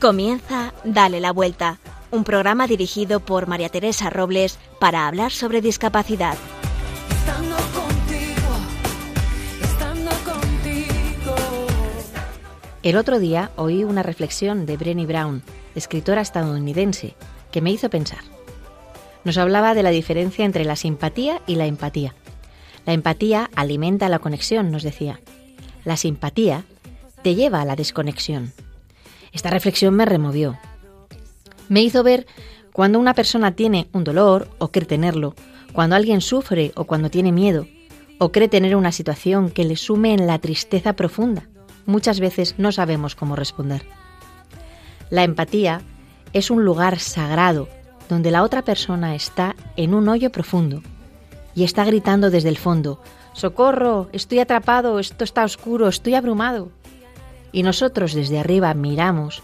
Comienza Dale la Vuelta, un programa dirigido por María Teresa Robles para hablar sobre discapacidad. Estando contigo, estando contigo. El otro día oí una reflexión de Brené Brown, escritora estadounidense, que me hizo pensar. Nos hablaba de la diferencia entre la simpatía y la empatía. La empatía alimenta la conexión, nos decía. La simpatía te lleva a la desconexión. Esta reflexión me removió. Me hizo ver cuando una persona tiene un dolor o cree tenerlo, cuando alguien sufre o cuando tiene miedo, o cree tener una situación que le sume en la tristeza profunda. Muchas veces no sabemos cómo responder. La empatía es un lugar sagrado donde la otra persona está en un hoyo profundo y está gritando desde el fondo, Socorro, estoy atrapado, esto está oscuro, estoy abrumado. Y nosotros desde arriba miramos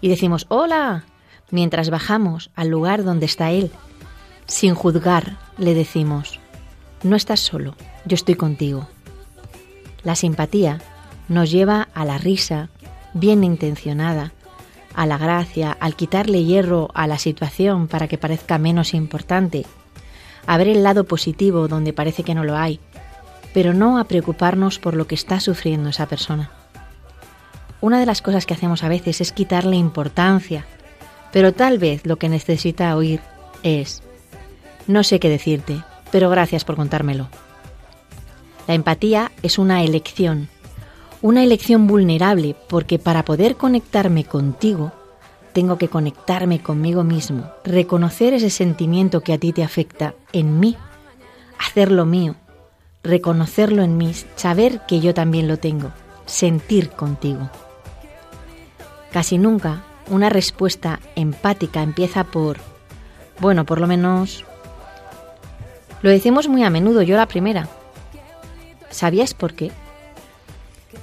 y decimos, Hola, mientras bajamos al lugar donde está Él. Sin juzgar, le decimos, No estás solo, yo estoy contigo. La simpatía nos lleva a la risa, bien intencionada, a la gracia, al quitarle hierro a la situación para que parezca menos importante, a ver el lado positivo donde parece que no lo hay, pero no a preocuparnos por lo que está sufriendo esa persona. Una de las cosas que hacemos a veces es quitarle importancia, pero tal vez lo que necesita oír es, no sé qué decirte, pero gracias por contármelo. La empatía es una elección, una elección vulnerable porque para poder conectarme contigo, tengo que conectarme conmigo mismo, reconocer ese sentimiento que a ti te afecta en mí, hacerlo mío, reconocerlo en mí, saber que yo también lo tengo, sentir contigo. Casi nunca una respuesta empática empieza por, bueno, por lo menos... Lo decimos muy a menudo, yo la primera. ¿Sabías por qué?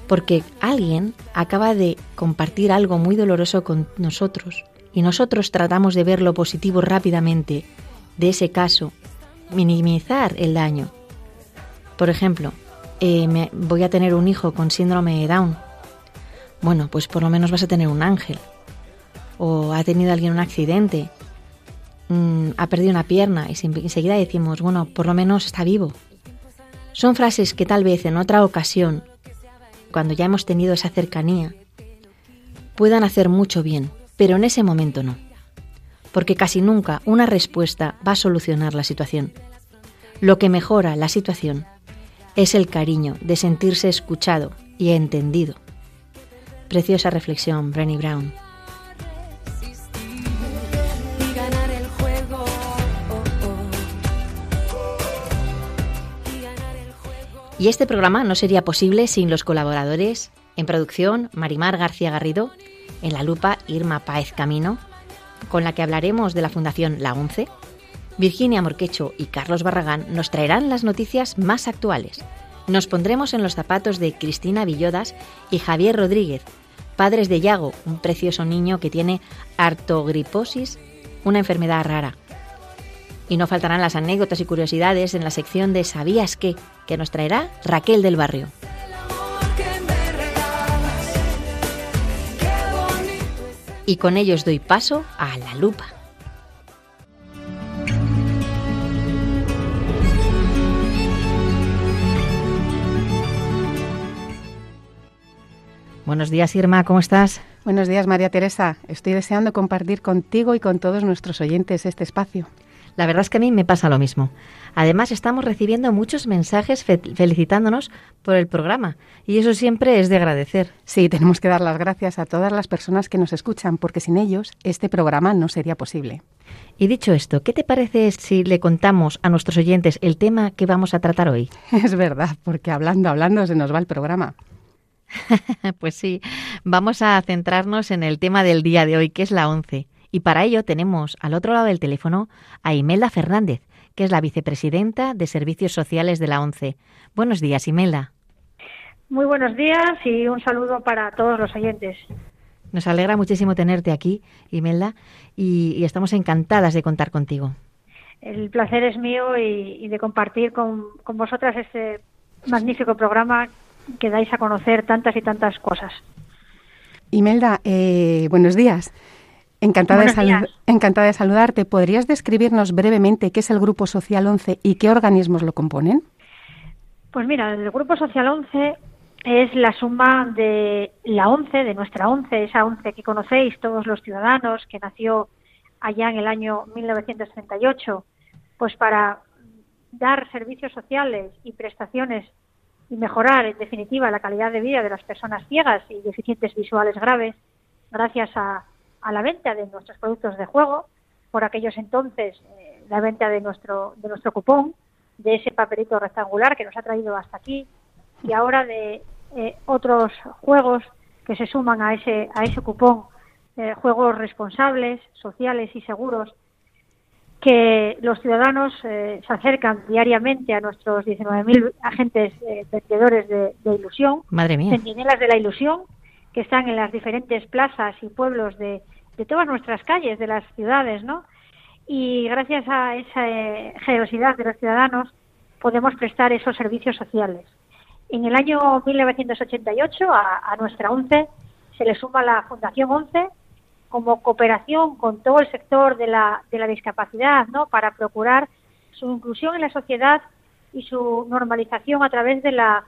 Porque alguien acaba de compartir algo muy doloroso con nosotros y nosotros tratamos de ver lo positivo rápidamente de ese caso, minimizar el daño. Por ejemplo, eh, me, voy a tener un hijo con síndrome de Down. Bueno, pues por lo menos vas a tener un ángel. O ha tenido alguien un accidente, mm, ha perdido una pierna y enseguida decimos, bueno, por lo menos está vivo. Son frases que tal vez en otra ocasión, cuando ya hemos tenido esa cercanía, puedan hacer mucho bien, pero en ese momento no. Porque casi nunca una respuesta va a solucionar la situación. Lo que mejora la situación es el cariño de sentirse escuchado y entendido. Preciosa reflexión, Brenny Brown. Y este programa no sería posible sin los colaboradores en producción Marimar García Garrido, en la lupa Irma Páez Camino, con la que hablaremos de la Fundación La ONCE. Virginia Morquecho y Carlos Barragán nos traerán las noticias más actuales. Nos pondremos en los zapatos de Cristina Villodas y Javier Rodríguez, padres de Yago, un precioso niño que tiene artogriposis, una enfermedad rara. Y no faltarán las anécdotas y curiosidades en la sección de ¿Sabías qué? que nos traerá Raquel del Barrio. Y con ellos doy paso a la lupa. Buenos días, Irma, ¿cómo estás? Buenos días, María Teresa. Estoy deseando compartir contigo y con todos nuestros oyentes este espacio. La verdad es que a mí me pasa lo mismo. Además, estamos recibiendo muchos mensajes fe- felicitándonos por el programa y eso siempre es de agradecer. Sí, tenemos que dar las gracias a todas las personas que nos escuchan, porque sin ellos este programa no sería posible. Y dicho esto, ¿qué te parece si le contamos a nuestros oyentes el tema que vamos a tratar hoy? Es verdad, porque hablando, hablando se nos va el programa. Pues sí, vamos a centrarnos en el tema del día de hoy, que es la ONCE. Y para ello tenemos al otro lado del teléfono a Imelda Fernández, que es la vicepresidenta de Servicios Sociales de la ONCE. Buenos días, Imelda. Muy buenos días y un saludo para todos los oyentes. Nos alegra muchísimo tenerte aquí, Imelda, y, y estamos encantadas de contar contigo. El placer es mío y, y de compartir con, con vosotras este magnífico programa que dais a conocer tantas y tantas cosas. Imelda, eh, buenos días. Encantada de, días. encantada de saludarte. ¿Podrías describirnos brevemente qué es el Grupo Social 11 y qué organismos lo componen? Pues mira, el Grupo Social 11 es la suma de la 11, de nuestra 11, esa 11 que conocéis todos los ciudadanos, que nació allá en el año 1938, pues para dar servicios sociales y prestaciones y mejorar, en definitiva, la calidad de vida de las personas ciegas y deficientes visuales graves, gracias a, la venta de nuestros productos de juego, por aquellos entonces eh, la venta de nuestro, de nuestro cupón, de ese papelito rectangular que nos ha traído hasta aquí, y ahora de eh, otros juegos que se suman a ese, a ese cupón, eh, juegos responsables, sociales y seguros, que los ciudadanos eh, se acercan diariamente a nuestros 19.000 agentes eh, vendedores de, de ilusión, Madre mía. centinelas de la ilusión, que están en las diferentes plazas y pueblos de, de todas nuestras calles, de las ciudades, ¿no? Y gracias a esa eh, generosidad de los ciudadanos podemos prestar esos servicios sociales. En el año 1988 a, a nuestra ONCE se le suma la Fundación ONCE como cooperación con todo el sector de la, de la discapacidad, ¿no? Para procurar su inclusión en la sociedad y su normalización a través de la,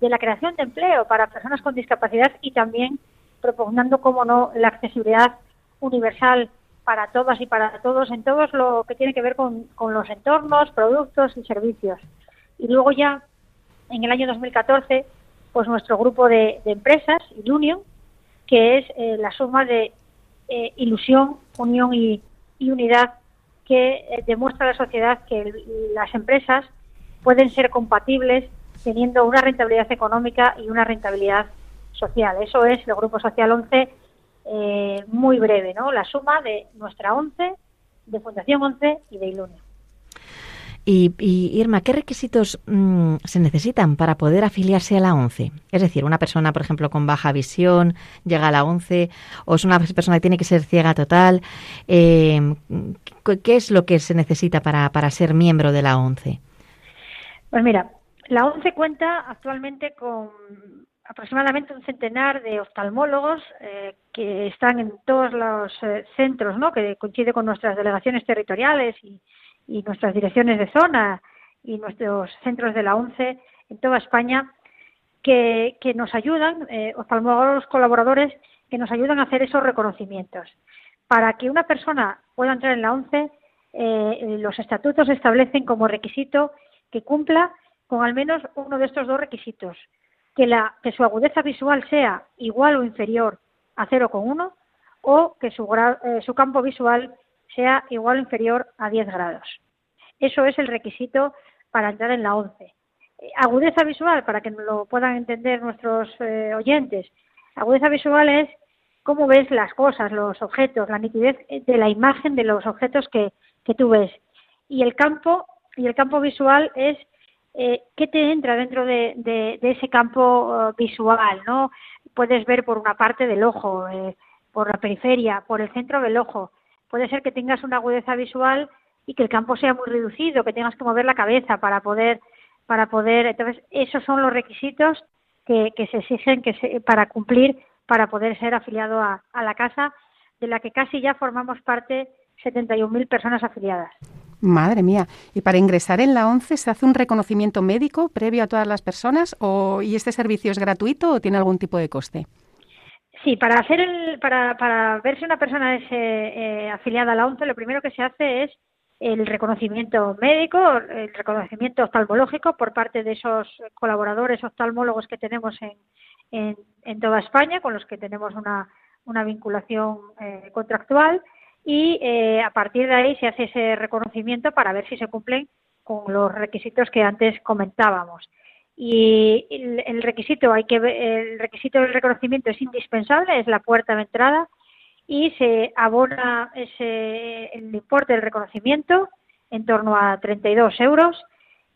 de la creación de empleo para personas con discapacidad y también propugnando, como no, la accesibilidad universal para todas y para todos en todo lo que tiene que ver con, con los entornos, productos y servicios. Y luego ya, en el año 2014, pues nuestro grupo de, de empresas, Ilunion, que es eh, la suma de eh, ilusión, unión y, unidad que eh, demuestra a la sociedad que las empresas pueden ser compatibles teniendo una rentabilidad económica y una rentabilidad social. Eso es el Grupo Social 11 eh, muy breve, ¿no? La suma de nuestra 11, de Fundación 11 y de Ilunion. Y, y, Irma, ¿qué requisitos mm, se necesitan para poder afiliarse a la ONCE? Es decir, una persona, por ejemplo, con baja visión llega a la ONCE o es una persona que tiene que ser ciega total. Eh, ¿qué- ¿Qué es lo que se necesita para, para ser miembro de la ONCE? Pues mira, la ONCE cuenta actualmente con aproximadamente un centenar de oftalmólogos eh, que están en todos los eh, centros, ¿no? Que coincide con nuestras delegaciones territoriales y, y nuestras direcciones de zona y nuestros centros de la ONCE en toda España que, que nos ayudan, eh, oftalmólogos colaboradores que nos ayudan a hacer esos reconocimientos. Para que una persona pueda entrar en la ONCE, eh, los estatutos establecen como requisito que cumpla con al menos uno de estos dos requisitos, que, la, que su agudeza visual sea igual o inferior a 0,1 o que su, eh, su campo visual sea igual o inferior a 10 grados. Eso es el requisito para entrar en la ONCE. Eh, Agudeza visual, para que lo puedan entender nuestros eh, oyentes, agudeza visual es cómo ves las cosas, los objetos, la nitidez de la imagen de los objetos que, que tú ves. Y el campo, y el campo visual es eh, qué te entra dentro de, ese campo visual, ¿no? Puedes ver por una parte del ojo, eh, por la periferia, por el centro del ojo. Puede ser que tengas una agudeza visual y que el campo sea muy reducido, que tengas que mover la cabeza para poder, para poder. Entonces, esos son los requisitos que, se exigen que se- para cumplir para poder ser afiliado a, a la casa, de la que casi ya formamos parte 71.000 personas afiliadas. Madre mía. ¿Y para ingresar en la ONCE se hace un reconocimiento médico previo a todas las personas o, y este servicio es gratuito o tiene algún tipo de coste? Sí, para hacer el, para, para ver si una persona es eh, afiliada a la ONCE, lo primero que se hace es el reconocimiento médico, el reconocimiento oftalmológico por parte de esos colaboradores oftalmólogos que tenemos en, en, en toda España, con los que tenemos una, una vinculación eh, contractual, y eh, a partir de ahí se hace ese reconocimiento para ver si se cumplen con los requisitos que antes comentábamos y el, el requisito hay que el requisito del reconocimiento es indispensable es la puerta de entrada y se abona ese el importe del reconocimiento en torno a 32 euros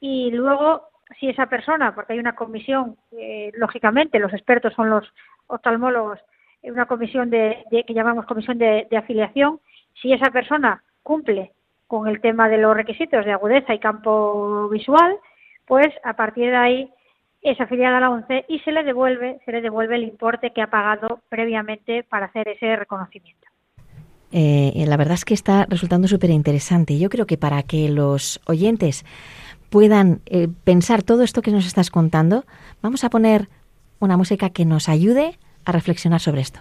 y luego si esa persona porque hay una comisión eh, lógicamente los expertos son los oftalmólogos eh, una comisión de, de- que llamamos comisión de afiliación si esa persona cumple con el tema de los requisitos de agudeza y campo visual pues a partir de ahí es afiliada a la ONCE y se le devuelve, se le devuelve el importe que ha pagado previamente para hacer ese reconocimiento. Eh, la verdad es que está resultando súper interesante. Yo creo que para que los oyentes puedan eh, pensar todo esto que nos estás contando, vamos a poner una música que nos ayude a reflexionar sobre esto.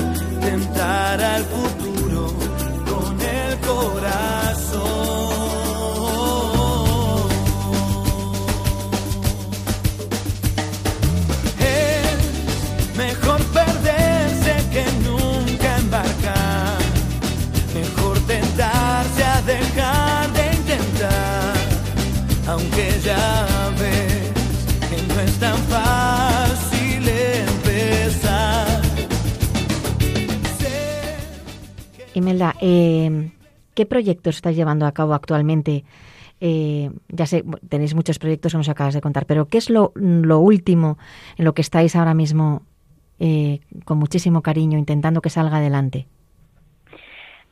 aunque ya ves que no es tan fácil empezar. Imelda, eh, ¿qué proyectos estás llevando a cabo actualmente? Eh, ya sé, tenéis muchos proyectos que nos acabas de contar, pero ¿qué es lo, lo último en lo que estáis ahora mismo eh, con muchísimo cariño intentando que salga adelante?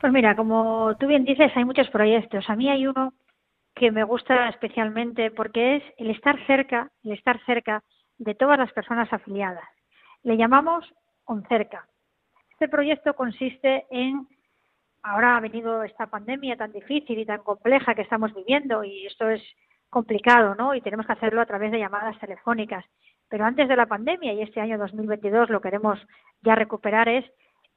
Pues mira, como tú bien dices, hay muchos proyectos. A mí hay uno que me gusta especialmente porque es el estar cerca, el estar cerca de todas las personas afiliadas. Le llamamos OnCerca. Este proyecto consiste en, ahora ha venido esta pandemia tan difícil y tan compleja que estamos viviendo y esto es complicado, ¿no? Y tenemos que hacerlo a través de llamadas telefónicas. Pero antes de la pandemia y este año 2022 lo queremos ya recuperar es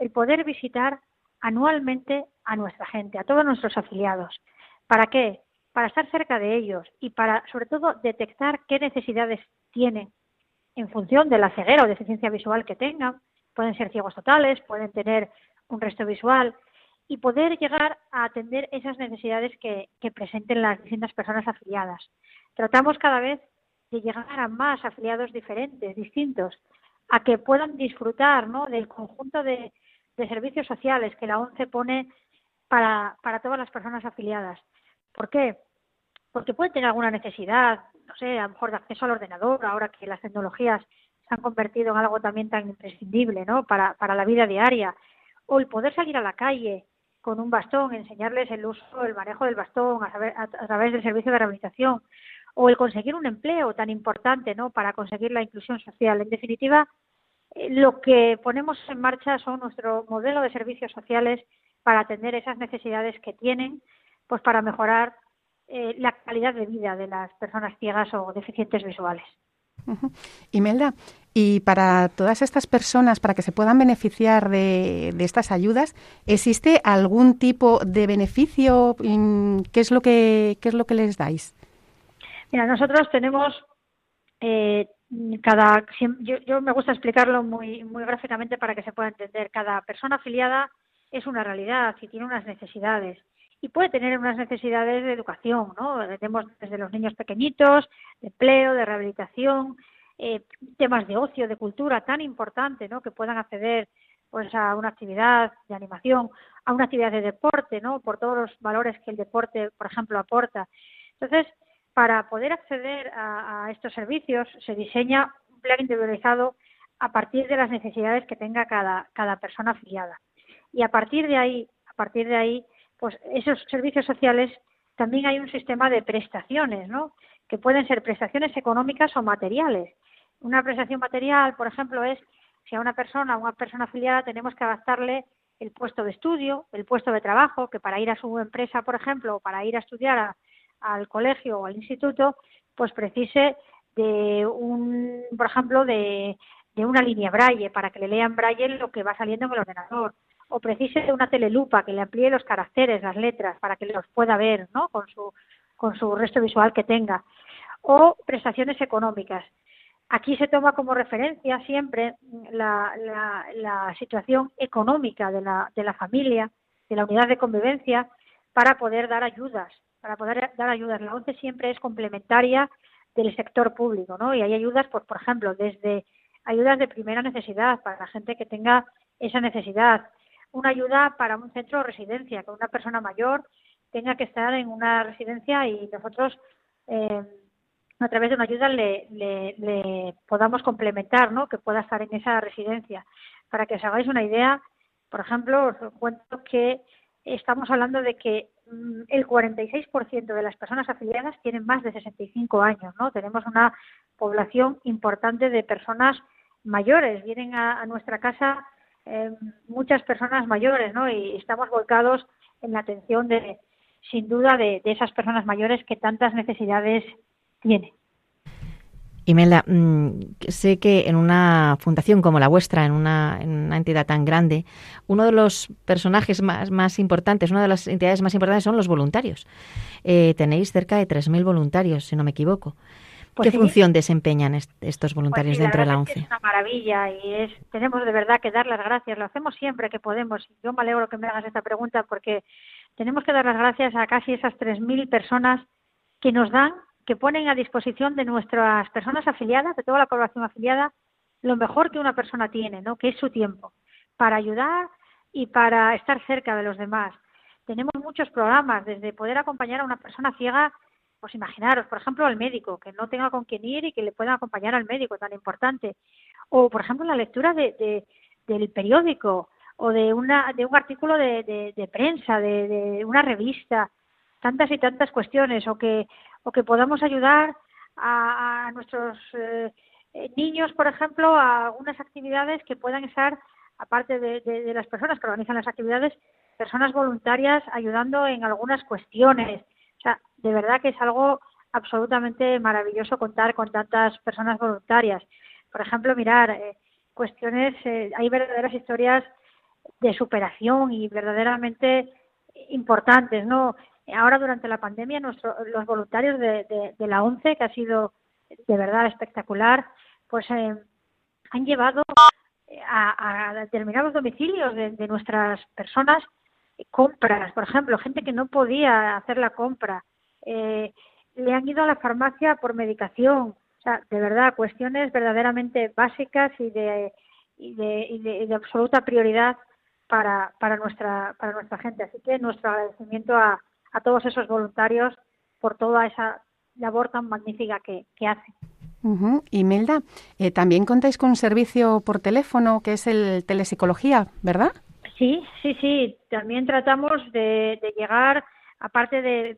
el poder visitar anualmente a nuestra gente, a todos nuestros afiliados. ¿Para qué? Para estar cerca de ellos y para, sobre todo, detectar qué necesidades tienen en función de la ceguera o deficiencia visual que tengan. Pueden ser ciegos totales, pueden tener un resto visual y poder llegar a atender esas necesidades que, presenten las distintas personas afiliadas. Tratamos cada vez de llegar a más afiliados diferentes, distintos, a que puedan disfrutar ¿no? del conjunto de, servicios sociales que la ONCE pone para todas las personas afiliadas. ¿Por qué? Porque pueden tener alguna necesidad, no sé, a lo mejor de acceso al ordenador, ahora que las tecnologías se han convertido en algo también tan imprescindible ¿no? para, la vida diaria, o el poder salir a la calle con un bastón, enseñarles el uso, el manejo del bastón a, saber- a través del servicio de rehabilitación, o el conseguir un empleo tan importante ¿no? para conseguir la inclusión social. En definitiva, eh, lo que ponemos en marcha son nuestro modelo de servicios sociales para atender esas necesidades que tienen, pues para mejorar eh, la calidad de vida de las personas ciegas o deficientes visuales. Ujú. Imelda, y para todas estas personas, para que se puedan beneficiar de, de estas ayudas, ¿existe algún tipo de beneficio? Mm, ¿Qué es lo que, qué es lo que les dais? Mira, nosotros tenemos eh, cada yo, yo me gusta explicarlo muy muy gráficamente para que se pueda entender. Cada persona afiliada es una realidad y tiene unas necesidades y puede tener unas necesidades de educación, ¿no? Tenemos desde los niños pequeñitos, de empleo, de rehabilitación, eh, temas de ocio, de cultura tan importante, ¿no? Que puedan acceder pues a una actividad de animación, a una actividad de deporte, ¿no? Por todos los valores que el deporte, por ejemplo, aporta. Entonces, para poder acceder a, a estos servicios se diseña un plan individualizado a partir de las necesidades que tenga cada, cada persona afiliada. Y a partir de ahí, a partir de ahí, pues esos servicios sociales también hay un sistema de prestaciones, ¿no? Que pueden ser prestaciones económicas o materiales. Una prestación material, por ejemplo, es si a una persona, a una persona afiliada, tenemos que adaptarle el puesto de estudio, el puesto de trabajo, que para ir a su empresa, por ejemplo, o para ir a estudiar al colegio o al instituto, pues precise de un, por ejemplo, de, de una línea braille para que le lean braille lo que va saliendo en el ordenador o precise de una telelupa que le amplíe los caracteres, las letras para que los pueda ver, ¿no? Con su con su resto visual que tenga o prestaciones económicas. Aquí se toma como referencia siempre la, la, la situación económica de la, de la familia, de la unidad de convivencia, para poder dar ayudas para poder dar ayudas. La ONCE siempre es complementaria del sector público, ¿no? Y hay ayudas, pues, por ejemplo, desde ayudas de primera necesidad para la gente que tenga esa necesidad, una ayuda para un centro de residencia, que una persona mayor tenga que estar en una residencia y nosotros eh, a través de una ayuda le, podamos complementar, ¿no? Que pueda estar en esa residencia. Para que os hagáis una idea, por ejemplo, os cuento que estamos hablando de que mm, el 46% de las personas afiliadas tienen más de 65 años, ¿no? Tenemos una población importante de personas mayores, vienen a nuestra casa eh, muchas personas mayores, ¿no? Y estamos volcados en la atención de, sin duda, de, esas personas mayores que tantas necesidades tienen. Imelda, mm, sé que en una fundación como la vuestra, en una, en una entidad tan grande, uno de los personajes más, más, importantes, una de las entidades más importantes son los voluntarios. Eh, tenéis cerca de 3.000 voluntarios, si no me equivoco. Pues ¿Qué sí. función desempeñan est estos voluntarios Pues sí, dentro de la ONCE? Es una maravilla y es, tenemos de verdad que dar las gracias. Lo hacemos siempre que podemos. Yo me alegro que me hagas esta pregunta porque tenemos que dar las gracias a casi esas 3.000 personas que nos dan, que ponen a disposición de nuestras personas afiliadas, de toda la población afiliada, lo mejor que una persona tiene, ¿no? Que es su tiempo para ayudar y para estar cerca de los demás. Tenemos muchos programas, desde poder acompañar a una persona ciega pues imaginaros, por ejemplo, al médico, que no tenga con quién ir y que le puedan acompañar al médico, tan importante. O, por ejemplo, la lectura de, de, del periódico o de, una, de un artículo de, de, prensa, de, de, una revista, tantas y tantas cuestiones, o que, o que podamos ayudar a, nuestros eh, niños, por ejemplo, a algunas actividades que puedan estar, aparte de las personas que organizan las actividades, personas voluntarias ayudando en algunas cuestiones. O sea, de verdad que es algo absolutamente maravilloso contar con tantas personas voluntarias. Por ejemplo, mirar eh, cuestiones, eh, hay verdaderas historias de superación y verdaderamente importantes, ¿no? Ahora durante la pandemia nuestro, los voluntarios de, de, la ONCE, que ha sido de verdad espectacular, pues eh, han llevado a, a, determinados domicilios de nuestras personas compras, por ejemplo, gente que no podía hacer la compra, eh, le han ido a la farmacia por medicación, o sea, de verdad, cuestiones verdaderamente básicas y de, y de, y de, absoluta prioridad para, para, nuestra, para nuestra gente. Así que nuestro agradecimiento a, a todos esos voluntarios por toda esa labor tan magnífica que, que hacen. Uh -huh. Imelda, eh, también contáis con un servicio por teléfono que es el telepsicología, ¿verdad? Sí, sí, sí. También tratamos de, de llegar, aparte de,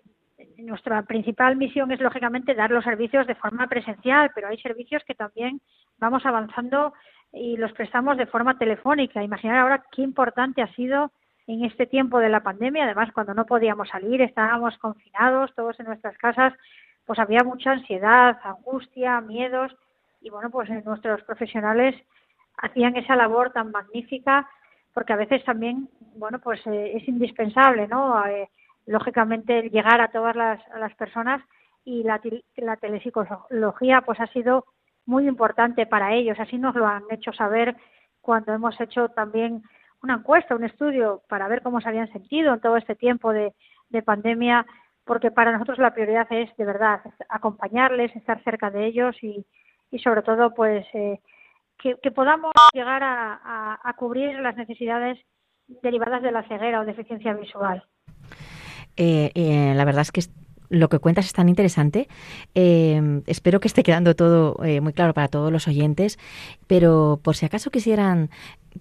nuestra principal misión es lógicamente dar los servicios de forma presencial, pero hay servicios que también vamos avanzando y los prestamos de forma telefónica. Imaginar ahora qué importante ha sido en este tiempo de la pandemia, además cuando no podíamos salir, estábamos confinados todos en nuestras casas, pues había mucha ansiedad, angustia, miedos y bueno, pues nuestros profesionales hacían esa labor tan magnífica porque a veces también, bueno, pues eh, es indispensable, ¿no? Eh, lógicamente llegar a todas las, las personas y la, la telepsicología pues ha sido muy importante para ellos, así nos lo han hecho saber cuando hemos hecho también una encuesta, un estudio para ver cómo se habían sentido en todo este tiempo de, de pandemia, porque para nosotros la prioridad es de verdad acompañarles, estar cerca de ellos y, y sobre todo pues eh, que, podamos llegar a cubrir las necesidades derivadas de la ceguera o deficiencia visual. Eh, eh, la verdad es que lo que cuentas es tan interesante. Eh, espero que esté quedando todo eh, muy claro para todos los oyentes, pero por si acaso quisieran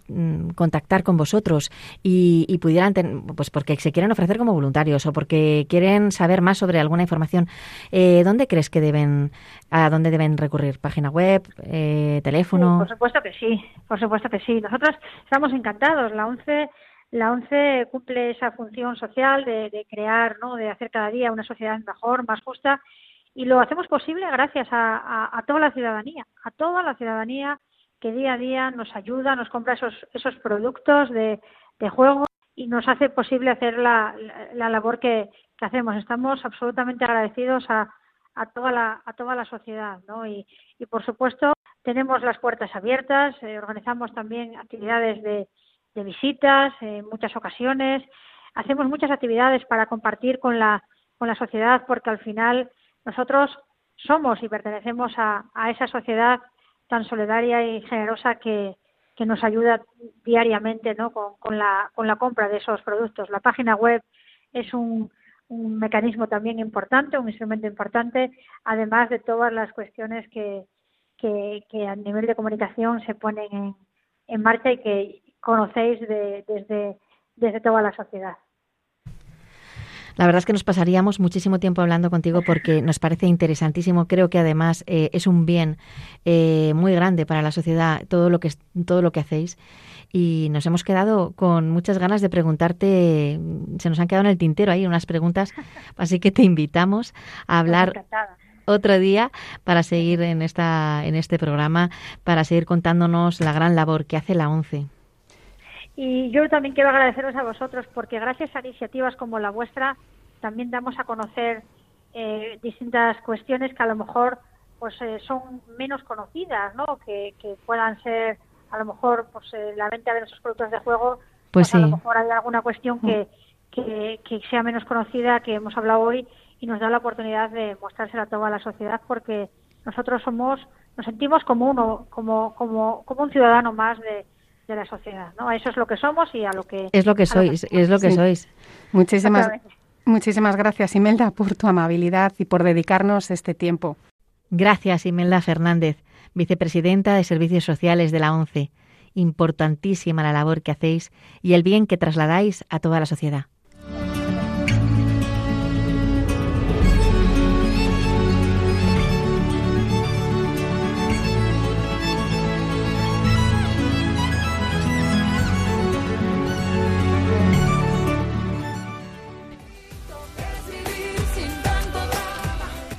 mm, contactar con vosotros y, y pudieran, ten, pues porque se quieren ofrecer como voluntarios o porque quieren saber más sobre alguna información, eh, ¿dónde crees que deben, a dónde deben recurrir? ¿Página web, eh, teléfono? Por supuesto que sí, por supuesto que sí. Nosotros estamos encantados. La ONCE la ONCE cumple esa función social de, de, crear, ¿no? de hacer cada día una sociedad mejor, más justa, y lo hacemos posible gracias a, a, a, toda la ciudadanía, a toda la ciudadanía que día a día nos ayuda, nos compra esos, esos productos de, juego y nos hace posible hacer la, la, la labor que, que, hacemos. Estamos absolutamente agradecidos a, a, toda, la, a toda la sociedad, ¿no? Y, y por supuesto tenemos las puertas abiertas, eh, organizamos también actividades de de visitas en muchas ocasiones. Hacemos muchas actividades para compartir con la, con la sociedad, porque al final nosotros somos y pertenecemos a, a esa sociedad tan solidaria y generosa que, que nos ayuda diariamente ¿no? con, con, la, con la compra de esos productos. La página web es un, un mecanismo también importante, un instrumento importante, además de todas las cuestiones que, que, que a nivel de comunicación se ponen en, en marcha y que conocéis de, desde, desde toda la sociedad. La verdad es que nos pasaríamos muchísimo tiempo hablando contigo porque nos parece interesantísimo. Creo que además eh, es un bien eh, muy grande para la sociedad todo lo que todo lo que hacéis y nos hemos quedado con muchas ganas de preguntarte. Se nos han quedado en el tintero ahí unas preguntas, así que te invitamos a hablar Encantada. otro día para seguir en esta en este programa para seguir contándonos la gran labor que hace la ONCE. Y yo también quiero agradeceros a vosotros porque gracias a iniciativas como la vuestra también damos a conocer eh, distintas cuestiones que a lo mejor pues eh, son menos conocidas, ¿no? Que, que puedan ser a lo mejor pues eh, la venta de nuestros productos de juego, Pues a lo mejor hay alguna cuestión que, que, que sea menos conocida que hemos hablado hoy y nos da la oportunidad de mostrársela a toda la sociedad porque nosotros somos nos sentimos como uno como como como un ciudadano más de, de la sociedad, ¿no? Eso es lo que somos y a lo que Es lo que sois, es lo que Sí. sois. Muchísimas, muchísimas gracias, Imelda, por tu amabilidad y por dedicarnos este tiempo. Gracias, Imelda Fernández, vicepresidenta de Servicios Sociales de la ONCE. Importantísima la labor que hacéis y el bien que trasladáis a toda la sociedad.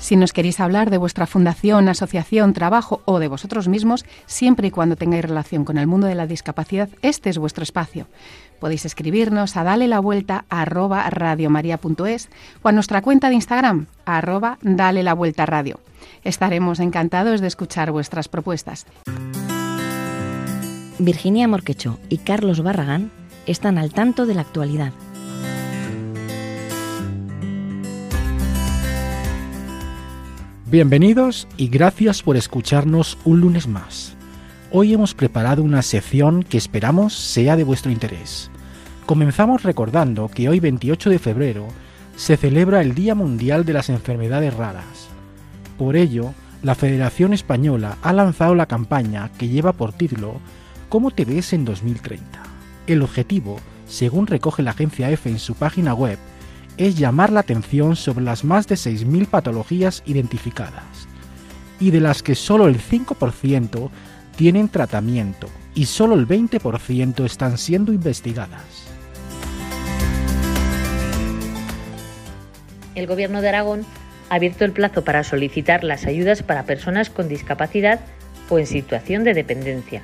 Si nos queréis hablar de vuestra fundación, asociación, trabajo o de vosotros mismos, siempre y cuando tengáis relación con el mundo de la discapacidad, este es vuestro espacio. Podéis escribirnos a dale la vuelta o a nuestra cuenta de Instagram arroba dale la vuelta radio. Estaremos encantados de escuchar vuestras propuestas. Virginia Morquecho y Carlos Barragán están al tanto de la actualidad. Bienvenidos y gracias por escucharnos un lunes más. Hoy hemos preparado una sección que esperamos sea de vuestro interés. Comenzamos recordando que hoy 28 de febrero se celebra el Día Mundial de las Enfermedades Raras. Por ello, la Federación Española ha lanzado la campaña que lleva por título ¿Cómo te ves en 2030? El objetivo, según recoge la agencia EFE en su página web, es llamar la atención sobre las más de 6.000 patologías identificadas, y de las que solo el 5% tienen tratamiento y solo el 20% están siendo investigadas. El Gobierno de Aragón ha abierto el plazo para solicitar las ayudas para personas con discapacidad o en situación de dependencia.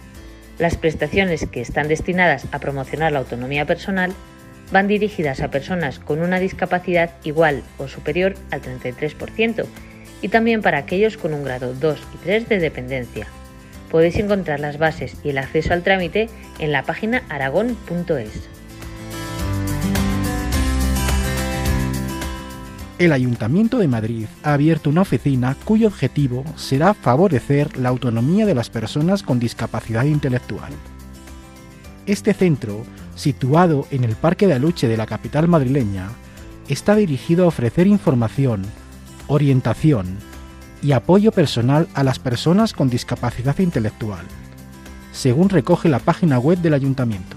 Las prestaciones que están destinadas a promocionar la autonomía personal van dirigidas a personas con una discapacidad igual o superior al 33% y también para aquellos con un grado 2 y 3 de dependencia. Podéis encontrar las bases y el acceso al trámite en la página aragón.es. El Ayuntamiento de Madrid ha abierto una oficina cuyo objetivo será favorecer la autonomía de las personas con discapacidad intelectual. Este centro, situado en el Parque de Aluche de la capital madrileña, está dirigido a ofrecer información, orientación y apoyo personal a las personas con discapacidad intelectual, según recoge la página web del ayuntamiento.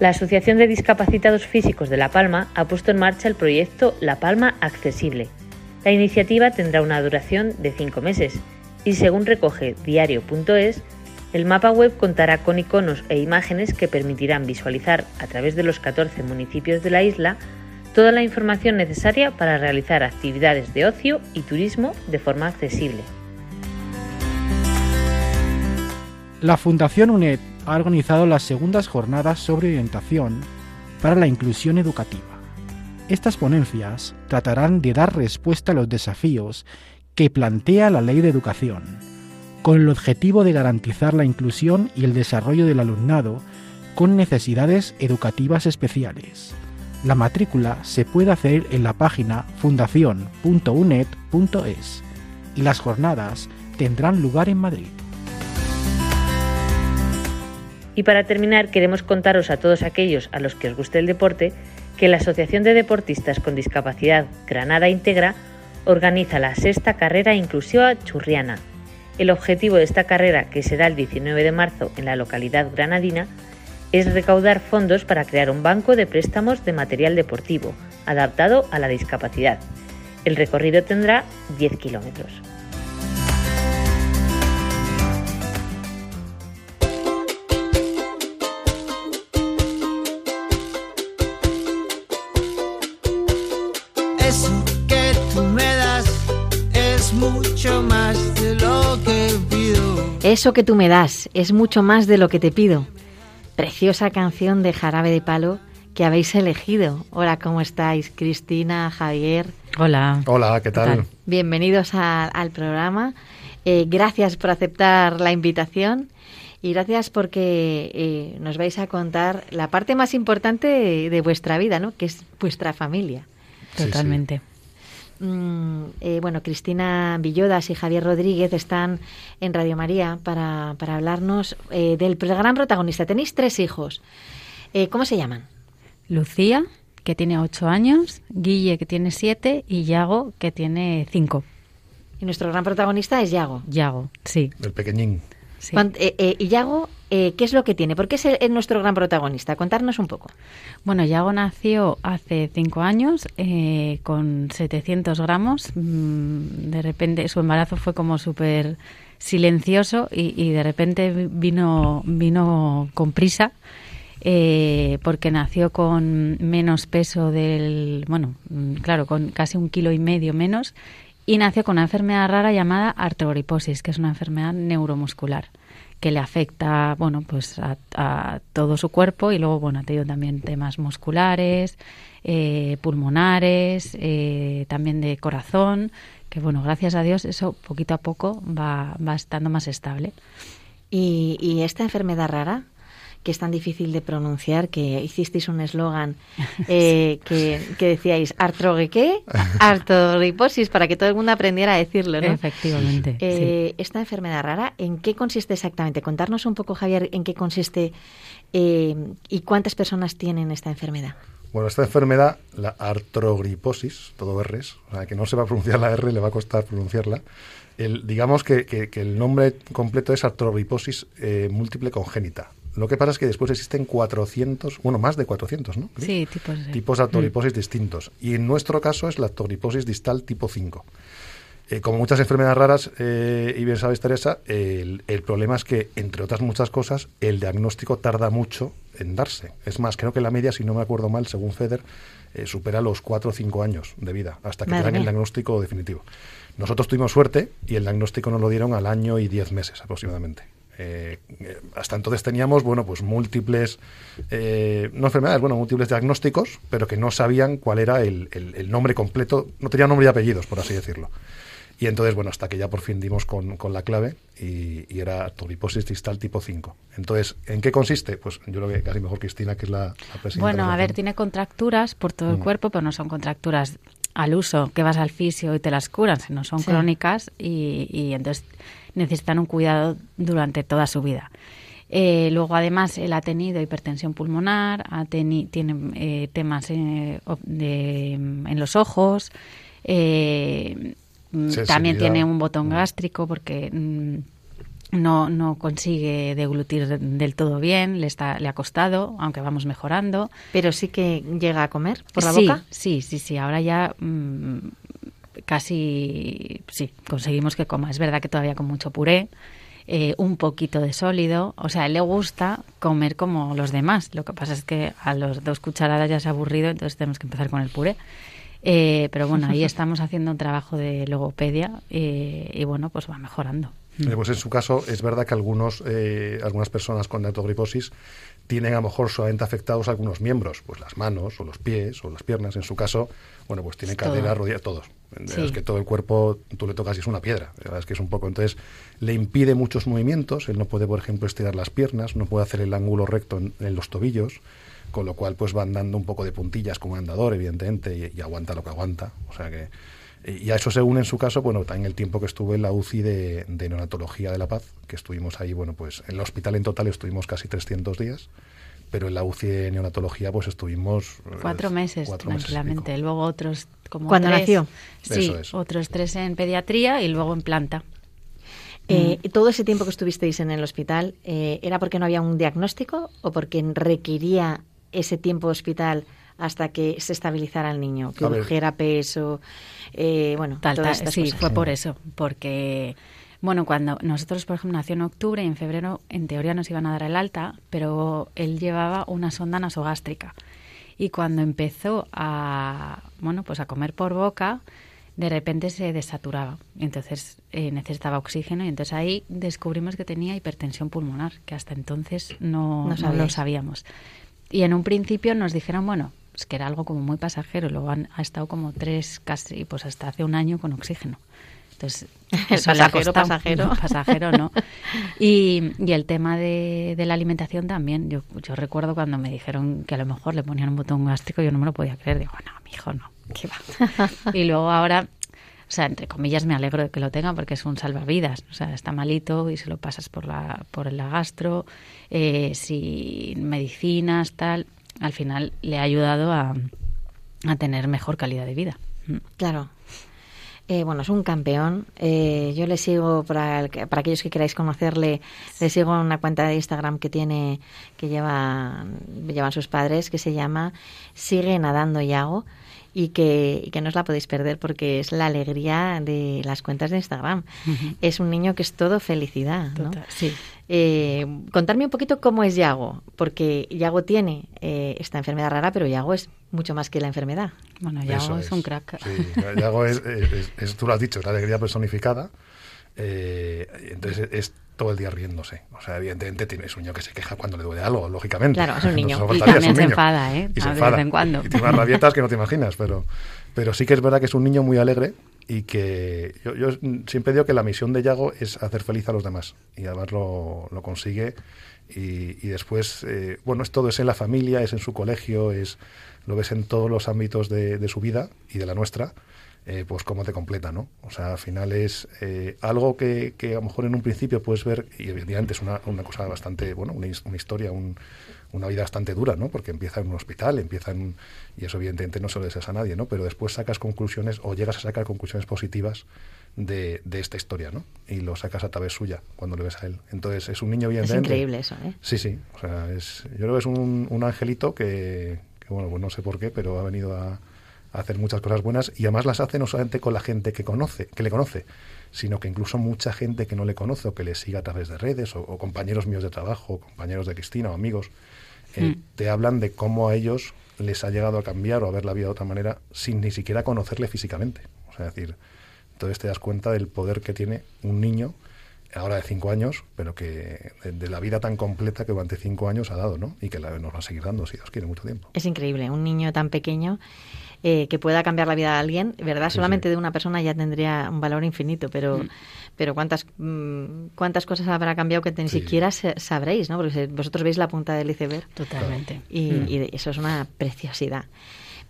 La Asociación de Discapacitados Físicos de La Palma ha puesto en marcha el proyecto La Palma Accesible. La iniciativa tendrá una duración de cinco meses y, según recoge diario.es, el mapa web contará con iconos e imágenes que permitirán visualizar a través de los 14 municipios de la isla toda la información necesaria para realizar actividades de ocio y turismo de forma accesible. La Fundación UNED ha organizado las segundas jornadas sobre orientación para la inclusión educativa. Estas ponencias tratarán de dar respuesta a los desafíos que plantea la Ley de Educación, con el objetivo de garantizar la inclusión y el desarrollo del alumnado con necesidades educativas especiales, La matrícula se puede hacer en la página fundación.unet.es y las jornadas tendrán lugar en Madrid. Y para terminar, queremos contaros a todos aquellos a los que os guste el deporte que la Asociación de Deportistas con Discapacidad Granada Integra organiza la sexta carrera inclusiva churriana. El objetivo de esta carrera, que será el 19 de marzo en la localidad granadina, es recaudar fondos para crear un banco de préstamos de material deportivo adaptado a la discapacidad. El recorrido tendrá 10 kilómetros. Eso que tú me das es mucho más Eso que tú me das es mucho más de lo que te pido. Preciosa canción de Jarabe de Palo que habéis elegido. Hola, ¿cómo estáis? Cristina, Javier. Hola. Hola, ¿qué tal? Bienvenidos a- al programa. Eh, gracias por aceptar la invitación y gracias porque eh, nos vais a contar la parte más importante de, de vuestra vida, ¿no? Que es vuestra familia. Sí, Totalmente. Mm, eh, bueno, Cristina Villodas y Javier Rodríguez están en Radio María para, para hablarnos eh, del gran protagonista. Tenéis tres hijos. Eh, ¿Cómo se llaman? Lucía, que tiene ocho años, Guille, que tiene siete, y Yago, que tiene cinco. Y nuestro gran protagonista es Yago. Yago, sí. El pequeñín. sí. Eh, eh, y Yago, eh, ¿qué es lo que tiene? ¿Por qué es nuestro gran protagonista? Contarnos un poco. Bueno, Yago nació hace cinco años eh, con 700 gramos. Mm, De repente su embarazo fue como súper silencioso y, y de repente vino, vino con prisa. eh, porque nació con menos peso del, bueno, mm, claro, con casi un kilo y medio menos, y nació con una enfermedad rara llamada artrogriposis, que es una enfermedad neuromuscular que le afecta, bueno, pues a, a todo su cuerpo y luego, bueno, ha tenido también temas musculares, eh, pulmonares, eh, también de corazón, que bueno, gracias a Dios eso poquito a poco va, va estando más estable. Y, y esta enfermedad rara, que es tan difícil de pronunciar, que hicisteis un eslogan eh, que, que decíais, ¿artrogue qué? Artrogriposis, para que todo el mundo aprendiera a decirlo, ¿no? Efectivamente. sí. Eh, Esta enfermedad rara, ¿en qué consiste exactamente? Contarnos un poco, Javier, en qué consiste eh, y cuántas personas tienen esta enfermedad. Bueno, esta enfermedad, la artrogriposis, todo R's, o sea, que no se va a pronunciar la R, le va a costar pronunciarla. El, digamos que, que- que el nombre completo es artrogriposis eh, múltiple congénita. Lo que pasa es que después existen 400, bueno, más de 400, ¿no? Sí, tipos de- tipos de artrogriposis distintos. Y en nuestro caso es la artrogriposis distal tipo 5. Eh, como muchas enfermedades raras, eh, y bien sabes, Teresa, el, el problema es que, entre otras muchas cosas, el diagnóstico tarda mucho en darse. Es más, creo que la media, si no me acuerdo mal, según FEDER, eh, supera los 4 o 5 años de vida hasta que Madre te dan el diagnóstico definitivo. Nosotros tuvimos suerte y el diagnóstico nos lo dieron al año y 10 meses aproximadamente. Eh, eh, hasta entonces teníamos, bueno, pues múltiples, eh, no enfermedades, bueno, múltiples diagnósticos, pero que no sabían cuál era el, el- el nombre completo, no tenían nombre y apellidos, por así decirlo. Y entonces, bueno, hasta que ya por fin dimos con, con la clave y, y era artrogriposis distal tipo 5. Entonces, ¿en qué consiste? Pues yo lo que casi mejor Cristina, que es la, la presidenta. Bueno, a ver, tiene contracturas por todo el Mm. cuerpo, pero no son contracturas al uso, que vas al fisio y te las curan, sino son Sí. crónicas y, y entonces necesitan un cuidado durante toda su vida. Eh, luego, además, él ha tenido hipertensión pulmonar, ha teni- tiene eh, temas eh, de- en los ojos, eh, mm, también tiene un botón Mm. gástrico porque mm, no, no consigue deglutir del todo bien, le, está, le ha costado, aunque vamos mejorando. Pero sí que llega a comer por la sí, boca. Sí, sí, sí. Ahora ya mm, casi, sí, conseguimos que coma. Es verdad que todavía con mucho puré, eh, un poquito de sólido. O sea, a él le gusta comer como los demás. Lo que pasa es que a los dos cucharadas ya se ha aburrido, entonces tenemos que empezar con el puré. Eh, pero bueno, ahí estamos haciendo un trabajo de logopedia eh, y bueno, pues va mejorando. Eh, Pues en su caso es verdad que algunos, eh, algunas personas con artrogriposis tienen a lo mejor solamente afectados algunos miembros, pues las manos o los pies o las piernas. En su caso, bueno, pues tiene cadera, rodillas, todos. Sí. Es que todo el cuerpo tú le tocas y es una piedra. La verdad es que es un poco. Entonces le impide muchos movimientos. Él no puede, por ejemplo, estirar las piernas, no puede hacer el ángulo recto en, en los tobillos. con lo cual pues van dando un poco de puntillas como andador, evidentemente, y, y aguanta lo que aguanta. O sea que y a eso se une en su caso, bueno, también el tiempo que estuve en la UCI de, de neonatología de La Paz, que estuvimos ahí, bueno, pues en el hospital en total estuvimos casi 300 días, pero en la UCI de neonatología pues estuvimos... eh, Cuatro meses, cuatro meses tranquilamente. luego otros como ¿Cuándo tres. nació? Sí, Eso es. otros tres en pediatría y luego en planta. Eh, ¿Todo ese tiempo que estuvisteis en el hospital eh, era porque no había un diagnóstico o porque requería ese tiempo de hospital hasta que se estabilizara el niño? Que A ver. urgiera peso, eh, bueno, Tal, todas tal, estas sí, cosas. fue por eso, porque, bueno, cuando nosotros, por ejemplo, nació en octubre y en febrero, en teoría nos iban a dar el alta, pero él llevaba una sonda nasogástrica. Y cuando empezó a, bueno, pues a comer por boca, de repente se desaturaba. Entonces eh, necesitaba oxígeno y entonces ahí descubrimos que tenía hipertensión pulmonar, que hasta entonces no, No no lo sabíamos. Y en un principio nos dijeron, bueno, es que era algo como muy pasajero. Luego han- ha estado como tres, casi, pues hasta hace un año con oxígeno. Entonces, El pasajero, pasajero. no, pasajero, no. Y, y el tema de, de la alimentación también. Yo, yo recuerdo cuando me dijeron que a lo mejor le ponían un botón gástrico, yo no me lo podía creer. Digo, no, mi hijo no, ¿qué va? y luego ahora, o sea, entre comillas, me alegro de que lo tenga porque es un salvavidas. O sea, está malito y se lo pasas por la, por la gastro, eh, sin medicinas, tal. Al final le ha ayudado a, a tener mejor calidad de vida. Mm. Claro. Eh, bueno, es un campeón. Eh, yo le sigo, para, el para aquellos que queráis conocerle, le sigo una cuenta de Instagram que tiene, que lleva, llevan sus padres, que se llama Sigue Nadando Yago y que, y que no os la podéis perder porque es la alegría de las cuentas de Instagram. Es un niño que es todo felicidad. ¿no? Total, sí. Eh, contarme un poquito cómo es Yago, porque Yago tiene eh, esta enfermedad rara, pero Yago es mucho más que la enfermedad. Bueno, Yago es un crack. Sí, Yago es, es- es- es- tú lo has dicho, es la alegría personificada. eh, entonces es todo el día riéndose. O sea, evidentemente tiene, es un niño que se queja cuando le duele algo, lógicamente. Claro, es un niño. No Y también se enfada, ¿eh? Y se A enfada. vez en cuando. Y tiene unas rabietas que no te imaginas, pero, pero sí que es verdad que es un niño muy alegre y que yo, yo siempre digo que la misión de Yago es hacer feliz a los demás y además lo, lo consigue y, y después, eh, bueno, es todo, es en la familia, es en su colegio, es lo ves en todos los ámbitos de, de su vida y de la nuestra, eh, pues cómo te completa, ¿no? O sea, al final es eh, algo que, que a lo mejor en un principio puedes ver, y evidentemente es una, una cosa bastante, bueno, una, his- una historia, un- una vida bastante dura, ¿no? Porque empieza en un hospital, empieza en, y eso evidentemente no se lo deseas a nadie, ¿no? Pero después sacas conclusiones o llegas a sacar conclusiones positivas de, de esta historia, ¿no? Y lo sacas a través suya cuando le ves a él. Entonces es un niño Es evidentemente. increíble eso, ¿eh? Sí, sí. O sea, es, yo creo que es un, un angelito que, que, bueno, pues no sé por qué, pero ha venido a, hacer muchas cosas buenas y además las hace no solamente con la gente que conoce, que le conoce, sino que incluso mucha gente que no le conoce o que le siga a través de redes o, o compañeros míos de trabajo, o compañeros de Cristina o amigos, eh, Mm. te hablan de cómo a ellos les ha llegado a cambiar o a ver la vida de otra manera sin ni siquiera conocerle físicamente. O sea, es decir, entonces te das cuenta del poder que tiene un niño ahora de cinco años, pero que de, de la vida tan completa que durante cinco años ha dado, ¿no? Y que la, nos va a seguir dando, si Dios quiere, mucho tiempo. Es increíble, un niño tan pequeño eh, que pueda cambiar la vida de alguien, ¿verdad? Sí, Solamente sí. de una persona ya tendría un valor infinito, pero, Mm. pero ¿cuántas, mm, cuántas cosas habrá cambiado que ni Sí. siquiera se- sabréis, ¿no? Porque vosotros veis la punta del iceberg Totalmente. y, Mm. y eso es una preciosidad.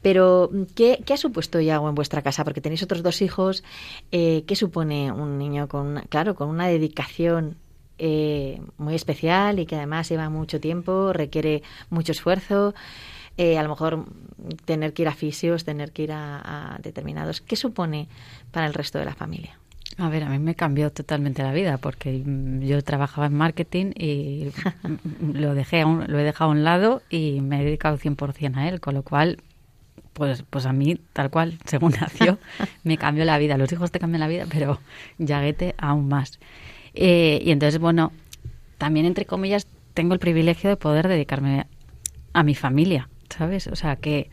Pero, ¿qué, qué ha supuesto Iago en vuestra casa? Porque tenéis otros dos hijos. eh, ¿Qué supone un niño con, una- claro, con una dedicación eh, muy especial y que además lleva mucho tiempo, requiere mucho esfuerzo? Eh, a lo mejor tener que ir a fisios, tener que ir a, a determinados. ¿Qué supone para el resto de la familia? A ver, a mí me cambió totalmente la vida porque mm, yo trabajaba en marketing y lo dejé lo he dejado a un lado y me he dedicado 100% a él, con lo cual pues pues a mí tal cual, según nació, me cambió la vida. Los hijos te cambian la vida, pero Yaguete aún más. Eh, y entonces, bueno, también entre comillas tengo el privilegio de poder dedicarme a mi familia, ¿sabes? O sea, que,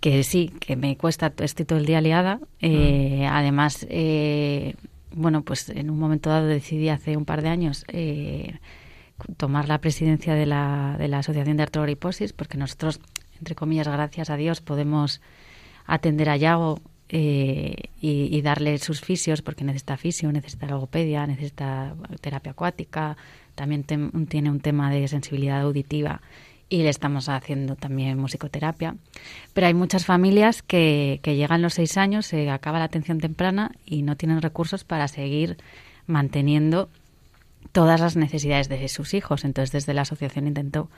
que sí, que me cuesta, estoy todo el día liada. Eh, Además, eh, bueno, pues en un momento dado decidí hace un par de años eh, tomar la presidencia de la, de la Asociación de Artrogriposis, porque nosotros, entre comillas, gracias a Dios, podemos atender a Yago eh, y, y darle sus fisios, porque necesita fisio, necesita logopedia, necesita terapia acuática, también tem- tiene un tema de sensibilidad auditiva y le estamos haciendo también musicoterapia. Pero hay muchas familias que, que llegan los seis años, se acaba la atención temprana y no tienen recursos para seguir manteniendo todas las necesidades de sus hijos. Entonces, desde la asociación intentó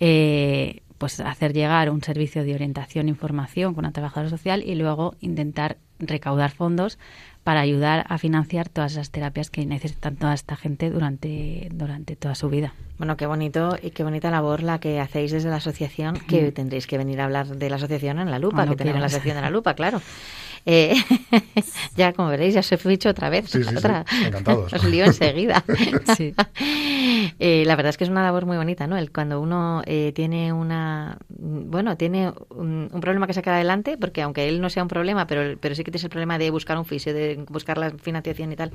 eh, pues hacer llegar un servicio de orientación e información con una trabajadora social y luego intentar recaudar fondos para ayudar a financiar todas esas terapias que necesitan toda esta gente durante, durante toda su vida. Bueno, qué bonito y qué bonita labor la que hacéis desde la asociación, que tendréis que venir a hablar de la asociación en la lupa, Cuando que tenemos la sección de la lupa, claro. Eh, ya, como veréis, ya os he dicho otra vez. Sí, sí, sí, otra. encantados. Os lío enseguida. Eh, la verdad es que es una labor muy bonita, ¿no? El cuando uno eh, tiene una, bueno, tiene un, un problema que sacar adelante, porque aunque él no sea un problema, pero, pero sí que tienes el problema de buscar un fisio, de buscar la financiación y tal,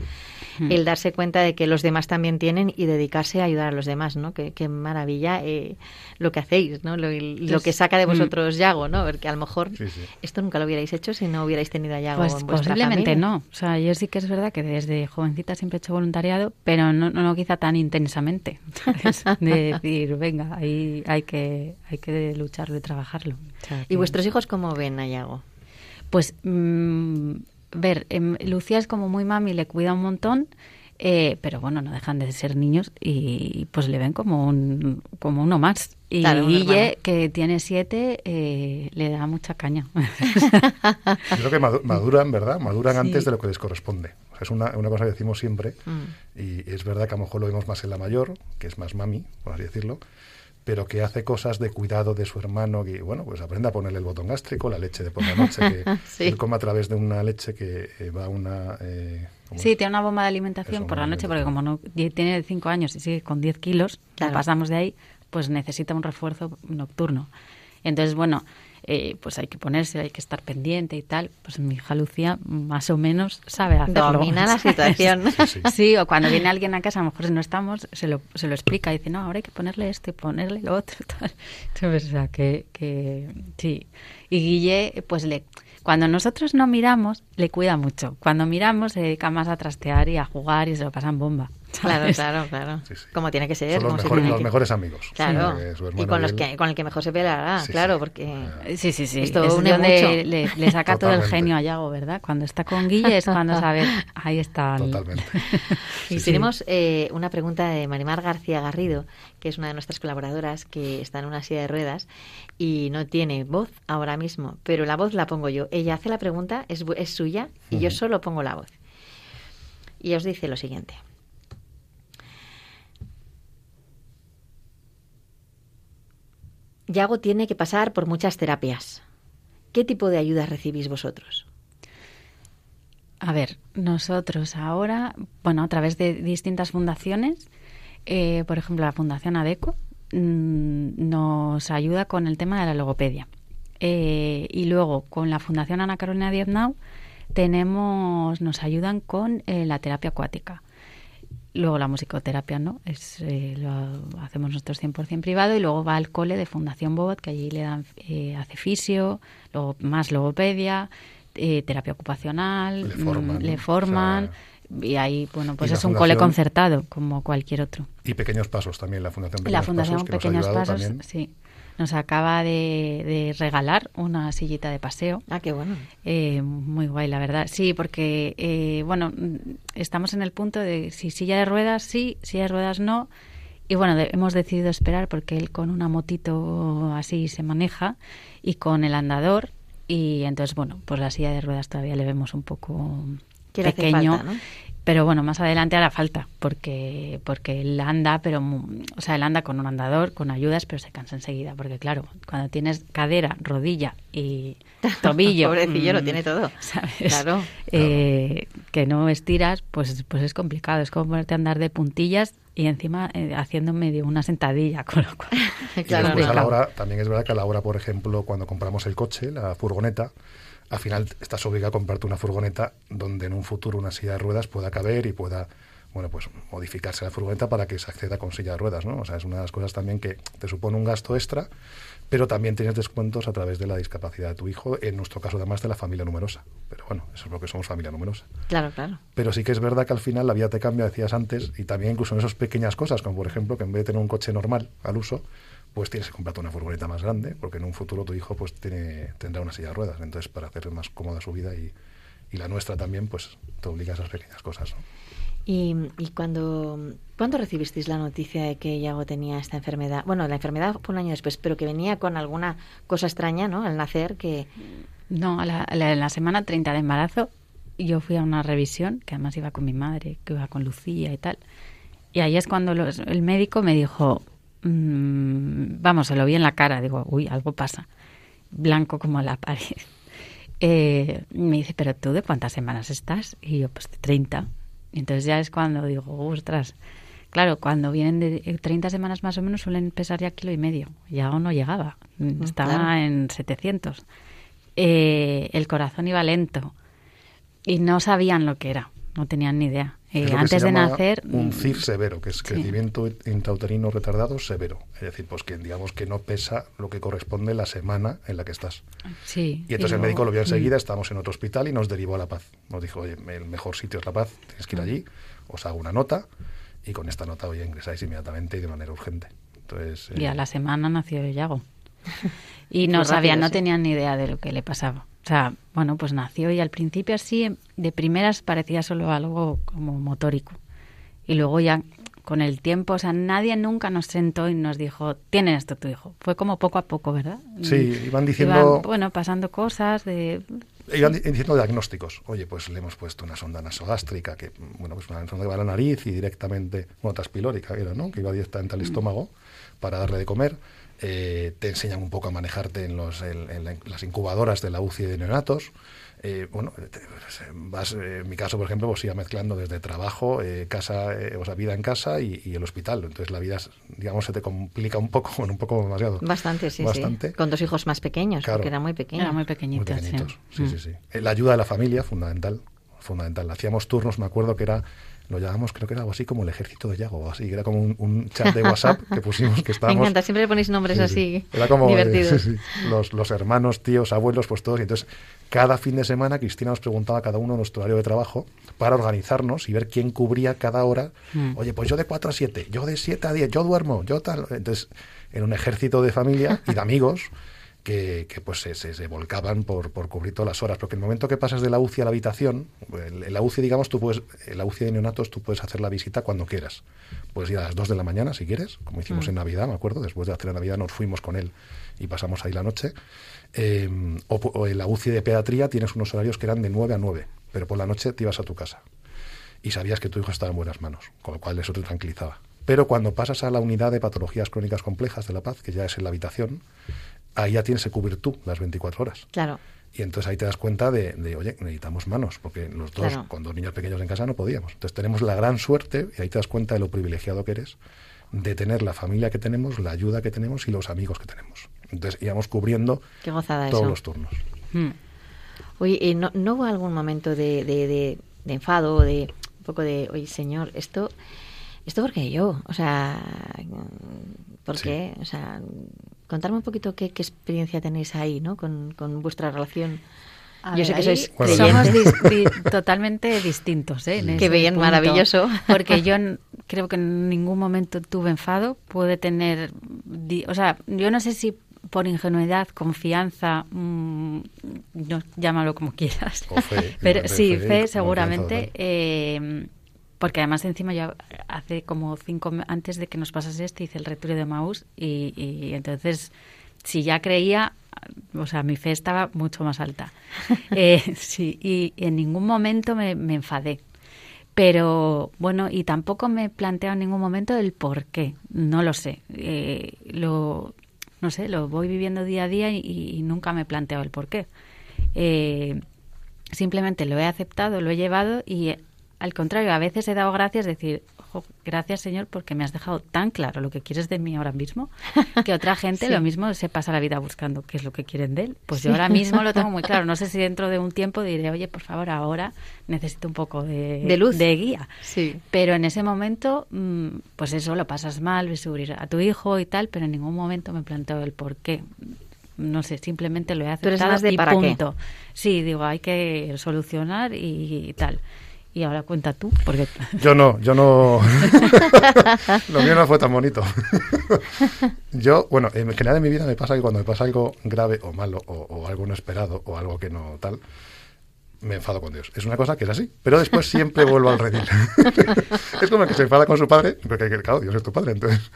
Mm. el darse cuenta de que los demás también tienen y dedicarse a ayudar a los demás, ¿no? Qué, qué maravilla eh, lo que hacéis, ¿no? Lo, lo que saca de Mm. vosotros Yago, ¿no? Porque a lo mejor Sí, sí. esto nunca lo hubierais hecho si no hubierais tenido a Yago Pues en vuestra posiblemente familia. no. O sea, yo sí que es verdad que desde jovencita siempre he hecho voluntariado, pero no, no, no quizá tan intensamente. ¿Sabes? De decir, venga, ahí hay que, hay que lucharlo y trabajarlo. O sea, ¿Y vuestros hijos cómo ven a Yago? Pues, mm, ver, em, Lucía es como muy mami, le cuida un montón, eh, pero bueno, no dejan de ser niños y pues le ven como, un, como uno más. Y Claro, un hermano. Guille, que tiene siete, eh, le da mucha caña. Yo creo que madu- maduran, ¿verdad? Maduran Sí. antes de lo que les corresponde. O sea, es una, una cosa que decimos siempre, Mm. y es verdad que a lo mejor lo vemos más en la mayor, que es más mami, por así decirlo, pero que hace cosas de cuidado de su hermano, que bueno, pues aprende a ponerle el botón gástrico, la leche de por la noche, que Sí. él come a través de una leche que eh, va a una... eh, ¿cómo Sí, es? tiene una bomba de alimentación Eso, por la noche, porque como no tiene cinco años y sigue con 10 kilos, Claro. pasamos de ahí, pues necesita un refuerzo nocturno. Entonces, bueno, eh, pues hay que ponerse, hay que estar pendiente y tal. Pues mi hija Lucía más o menos sabe hacerlo. Domina la situación. Sí, sí. Sí, o cuando viene alguien a casa, a lo mejor si no estamos, se lo, se lo explica y dice, no, ahora hay que ponerle esto y ponerle lo otro. Tal. Entonces, o sea, que, que sí. Y Guille, pues le, cuando nosotros no miramos, le cuida mucho. Cuando miramos, se dedica más a trastear y a jugar y se lo pasan bomba. Claro, ¿sabes? claro, claro. Sí, sí. Como tiene que ser. Son los, como se mejores, tiene los que- mejores amigos. Claro. Y con los que con el que mejor se peleará, Sí, claro, sí. porque Sí, sí, sí. Esto es une donde mucho. Le, le saca todo el genio a Yago, ¿verdad? Cuando está con Guille es cuando sabe, ahí está. el- Totalmente. Y tenemos eh, una pregunta de Marimar García Garrido, que es una de nuestras colaboradoras que está en una silla de ruedas y no tiene voz ahora mismo, pero la voz la pongo yo. Ella hace la pregunta, es, es suya y yo solo pongo la voz. Y os dice lo siguiente. Yago tiene que pasar por muchas terapias. ¿Qué tipo de ayudas recibís vosotros? A ver, nosotros ahora, bueno, a través de distintas fundaciones, eh, por ejemplo, la Fundación ADECO mm, nos ayuda con el tema de la logopedia. Eh, y luego, con la Fundación Ana Carolina Diez-Nau, tenemos, nos ayudan con eh, la terapia acuática. Luego la musicoterapia, ¿no? Es, eh, lo hacemos nosotros 100% privado y luego va al cole de Fundación Bobot, que allí le dan, eh, hace fisio, luego más logopedia, eh, terapia ocupacional, Le forman, mm, le ¿no? forman. O y ahí, bueno, pues es un cole concertado, como cualquier otro. Y Pequeños Pasos también, la Fundación Pequeños la Fundación Pasos, Pequeños Pasos, sí, nos acaba de, de regalar una sillita de paseo. Ah, qué bueno. Eh, muy guay, la verdad. Sí, porque, eh, bueno, estamos en el punto de si silla de ruedas sí, silla de ruedas no. Y bueno, de- hemos decidido esperar porque él con una motito así se maneja y con el andador. Y entonces, bueno, pues la silla de ruedas todavía le vemos un poco pequeño. falta, ¿no? Pero bueno, más adelante hará falta, porque, porque él anda, pero, o sea, él anda con un andador, con ayudas, pero se cansa enseguida, porque claro, cuando tienes cadera, rodilla y tobillo. Pobrecillo, lo mm, tiene todo. ¿sabes? Claro. Eh, que no estiras, pues, pues es complicado. Es como ponerte a andar de puntillas y encima eh, haciendo medio una sentadilla, con lo cual. Y Claro, después a la hora, también es verdad que a la hora, por ejemplo, cuando compramos el coche, la furgoneta, al final estás obligado a comprarte una furgoneta donde en un futuro una silla de ruedas pueda caber y pueda, bueno, pues modificarse la furgoneta para que se acceda con silla de ruedas, ¿no? O sea, es una de las cosas también que te supone un gasto extra, pero también tienes descuentos a través de la discapacidad de tu hijo, en nuestro caso además de la familia numerosa. Pero bueno, eso es porque somos familia numerosa. Claro, claro. Pero sí que es verdad que al final la vida te cambia, decías antes, y también incluso en esas pequeñas cosas, como por ejemplo que en vez de tener un coche normal al uso, pues tienes que comprarte una furgoneta más grande, porque en un futuro tu hijo pues tiene, tendrá una silla de ruedas. Entonces, para hacer más cómoda su vida y, y la nuestra también, pues te obliga a esas pequeñas cosas. ¿no? Y, y cuando, ¿cuándo recibisteis la noticia de que Yago tenía esta enfermedad? Bueno, la enfermedad fue un año después, pero que venía con alguna cosa extraña, ¿no? Al nacer, que... No, a la, la, en la semana 30 de embarazo yo fui a una revisión, que además iba con mi madre, que iba con Lucía y tal. Y ahí es cuando los- el médico me dijo, mm, vamos, se lo vi en la cara, digo, uy, algo pasa. Blanco como la pared. Eh, me dice, pero tú de cuántas semanas estás? Y yo, pues de 30. Y entonces ya es cuando digo, ostras. Claro, cuando vienen de eh, 30 semanas más o menos suelen pesar ya kilo y medio. Ya no llegaba. Estaba claro. en 700. Eh, el corazón iba lento. Y no sabían lo que era. No tenían ni idea. Eh, antes de nacer... Un mm, CIR severo, que es sí. crecimiento intrauterino retardado severo. Es decir, pues que digamos que no pesa lo que corresponde la semana en la que estás. Sí. Y entonces el médico lo vio mm. enseguida, estábamos en otro hospital y nos derivó a La Paz. Nos dijo, oye, el mejor sitio es La Paz, tienes que ir allí, os hago una nota y con esta nota, oye, ingresáis inmediatamente y de manera urgente. Entonces, Y eh, a la semana nació Yago. Y no sabían, no tenían ni idea de lo que le pasaba. O sea, bueno, pues nació y al principio así, de primeras parecía solo algo como motórico. Y luego ya con el tiempo, o sea, nadie nunca nos sentó y nos dijo, tiene esto tu hijo. Fue como poco a poco, ¿verdad? Sí, iban diciendo- bueno, pasando cosas de... Iban di- diciendo diagnósticos. Oye, pues le hemos puesto una sonda nasogástrica, que, bueno, pues una sonda que va a la nariz y directamente, bueno, traspilórica era, ¿no? Que iba directamente al estómago para darle de comer. Eh, te enseñan un poco a manejarte en, los, en, en la- en las incubadoras de la UCI de neonatos. Eh, bueno, te- vas, eh, en mi caso, por ejemplo, pues iba mezclando desde trabajo, eh, casa, eh, o sea, vida en casa y, y el hospital. Entonces la vida, digamos, se te complica un poco, bueno, un poco demasiado. Bastante, sí, Bastante. sí. Con dos hijos más pequeños, Claro. porque eran muy pequeños. Era muy Muy pequeñitos. sí. pequeñitos, sí, Mm. sí, sí. La ayuda de la familia, fundamental, fundamental. Hacíamos turnos, me acuerdo que era, lo llamábamos, creo que era algo así como el ejército de Yago, así, era como un, un chat de WhatsApp que pusimos que Me estábamos... encanta, siempre le ponéis nombres Sí, así sí. Era como, eh, divertidos. sí, sí. Los, los hermanos, tíos, abuelos, pues todos. Y entonces, cada fin de semana, Cristina nos preguntaba a cada uno nuestro horario de trabajo para organizarnos y ver quién cubría cada hora. Mm. Oye, pues yo de 4 a 7, yo de 7 a 10, yo duermo, yo tal. Entonces, en un ejército de familia y de amigos que, que, pues se, se- se volcaban por, por cubrir todas las horas. Porque el momento que pasas de la UCI a la habitación, en la UCI, digamos, tú puedes, en la UCI de neonatos, tú puedes hacer la visita cuando quieras. Puedes ir a las 2 de la mañana si quieres, como hicimos Mm. en Navidad, me acuerdo, después de hacer la Navidad nos fuimos con él y pasamos ahí la noche. Eh, o, o en la UCI de pediatría tienes unos horarios que eran de 9 a 9, pero por la noche te ibas a tu casa y sabías que tu hijo estaba en buenas manos, con lo cual eso te tranquilizaba. Pero cuando pasas a la unidad de patologías crónicas complejas de La Paz, que ya es en la habitación, ahí ya tienes que cubrir tú las 24 horas. Claro. Y entonces ahí te das cuenta de, de, oye, necesitamos manos, porque los dos, Claro. con dos niños pequeños en casa, no podíamos. Entonces tenemos la gran suerte, y ahí te das cuenta de lo privilegiado que eres, de tener la familia que tenemos, la ayuda que tenemos y los amigos que tenemos. Entonces íbamos cubriendo Qué gozada todos eso. los turnos. Mm. Oye, ¿y ¿no, ¿no hubo algún momento de, de, de, de enfado o de un poco de, oye, señor, esto, esto porque yo? O sea, ¿por Sí. qué? O sea, contarme un poquito qué, qué experiencia tenéis ahí, ¿no? Con, con vuestra relación. A Yo ver, sé que ahí sois Bueno, somos di- totalmente distintos, ¿eh? en Qué bien, punto. maravilloso. Porque yo creo que en ningún momento tuve enfado. Puede tener, di- o sea, yo no sé si por ingenuidad, confianza, mm, no, llámalo como quieras. O fe, Pero sí, fe, seguramente. eh, porque además encima yo hace como cinco antes de que nos pasase esto hice el retiro de Maús y, y entonces si ya creía o sea mi fe estaba mucho más alta. Eh, sí y en ningún momento me, me enfadé. Pero bueno y tampoco me he planteado en ningún momento el por qué. No lo sé. Eh, lo no sé lo voy viviendo día a día y, y nunca me he planteado el por qué. Eh, simplemente lo he aceptado, lo he llevado y al contrario, a veces he dado gracias, decir, "Ojo, gracias Señor porque me has dejado tan claro lo que quieres de mí ahora mismo, que otra gente Sí. lo mismo se pasa la vida buscando qué es lo que quieren de él. Pues yo ahora mismo lo tengo muy claro. No sé si dentro de un tiempo diré, oye, por favor, ahora necesito un poco de, De luz. de guía. Sí. Pero en ese momento, mm, pues eso, lo pasas mal, ves subir a tu hijo y tal, pero en ningún momento me planteo el por qué. No sé, simplemente lo he Tú eres aceptado más de y para qué. punto. Sí, digo, hay que solucionar y, tal. Y ahora cuenta tú, porque Yo no, yo no. Lo mío no fue tan bonito. yo, bueno, en general en mi vida me pasa que cuando me pasa algo grave o malo o, o algo no esperado o algo que no tal, me enfado con Dios. Es una cosa que es así, pero después siempre vuelvo al redil. es como el que se enfada con su padre, porque claro, Dios es tu padre, entonces.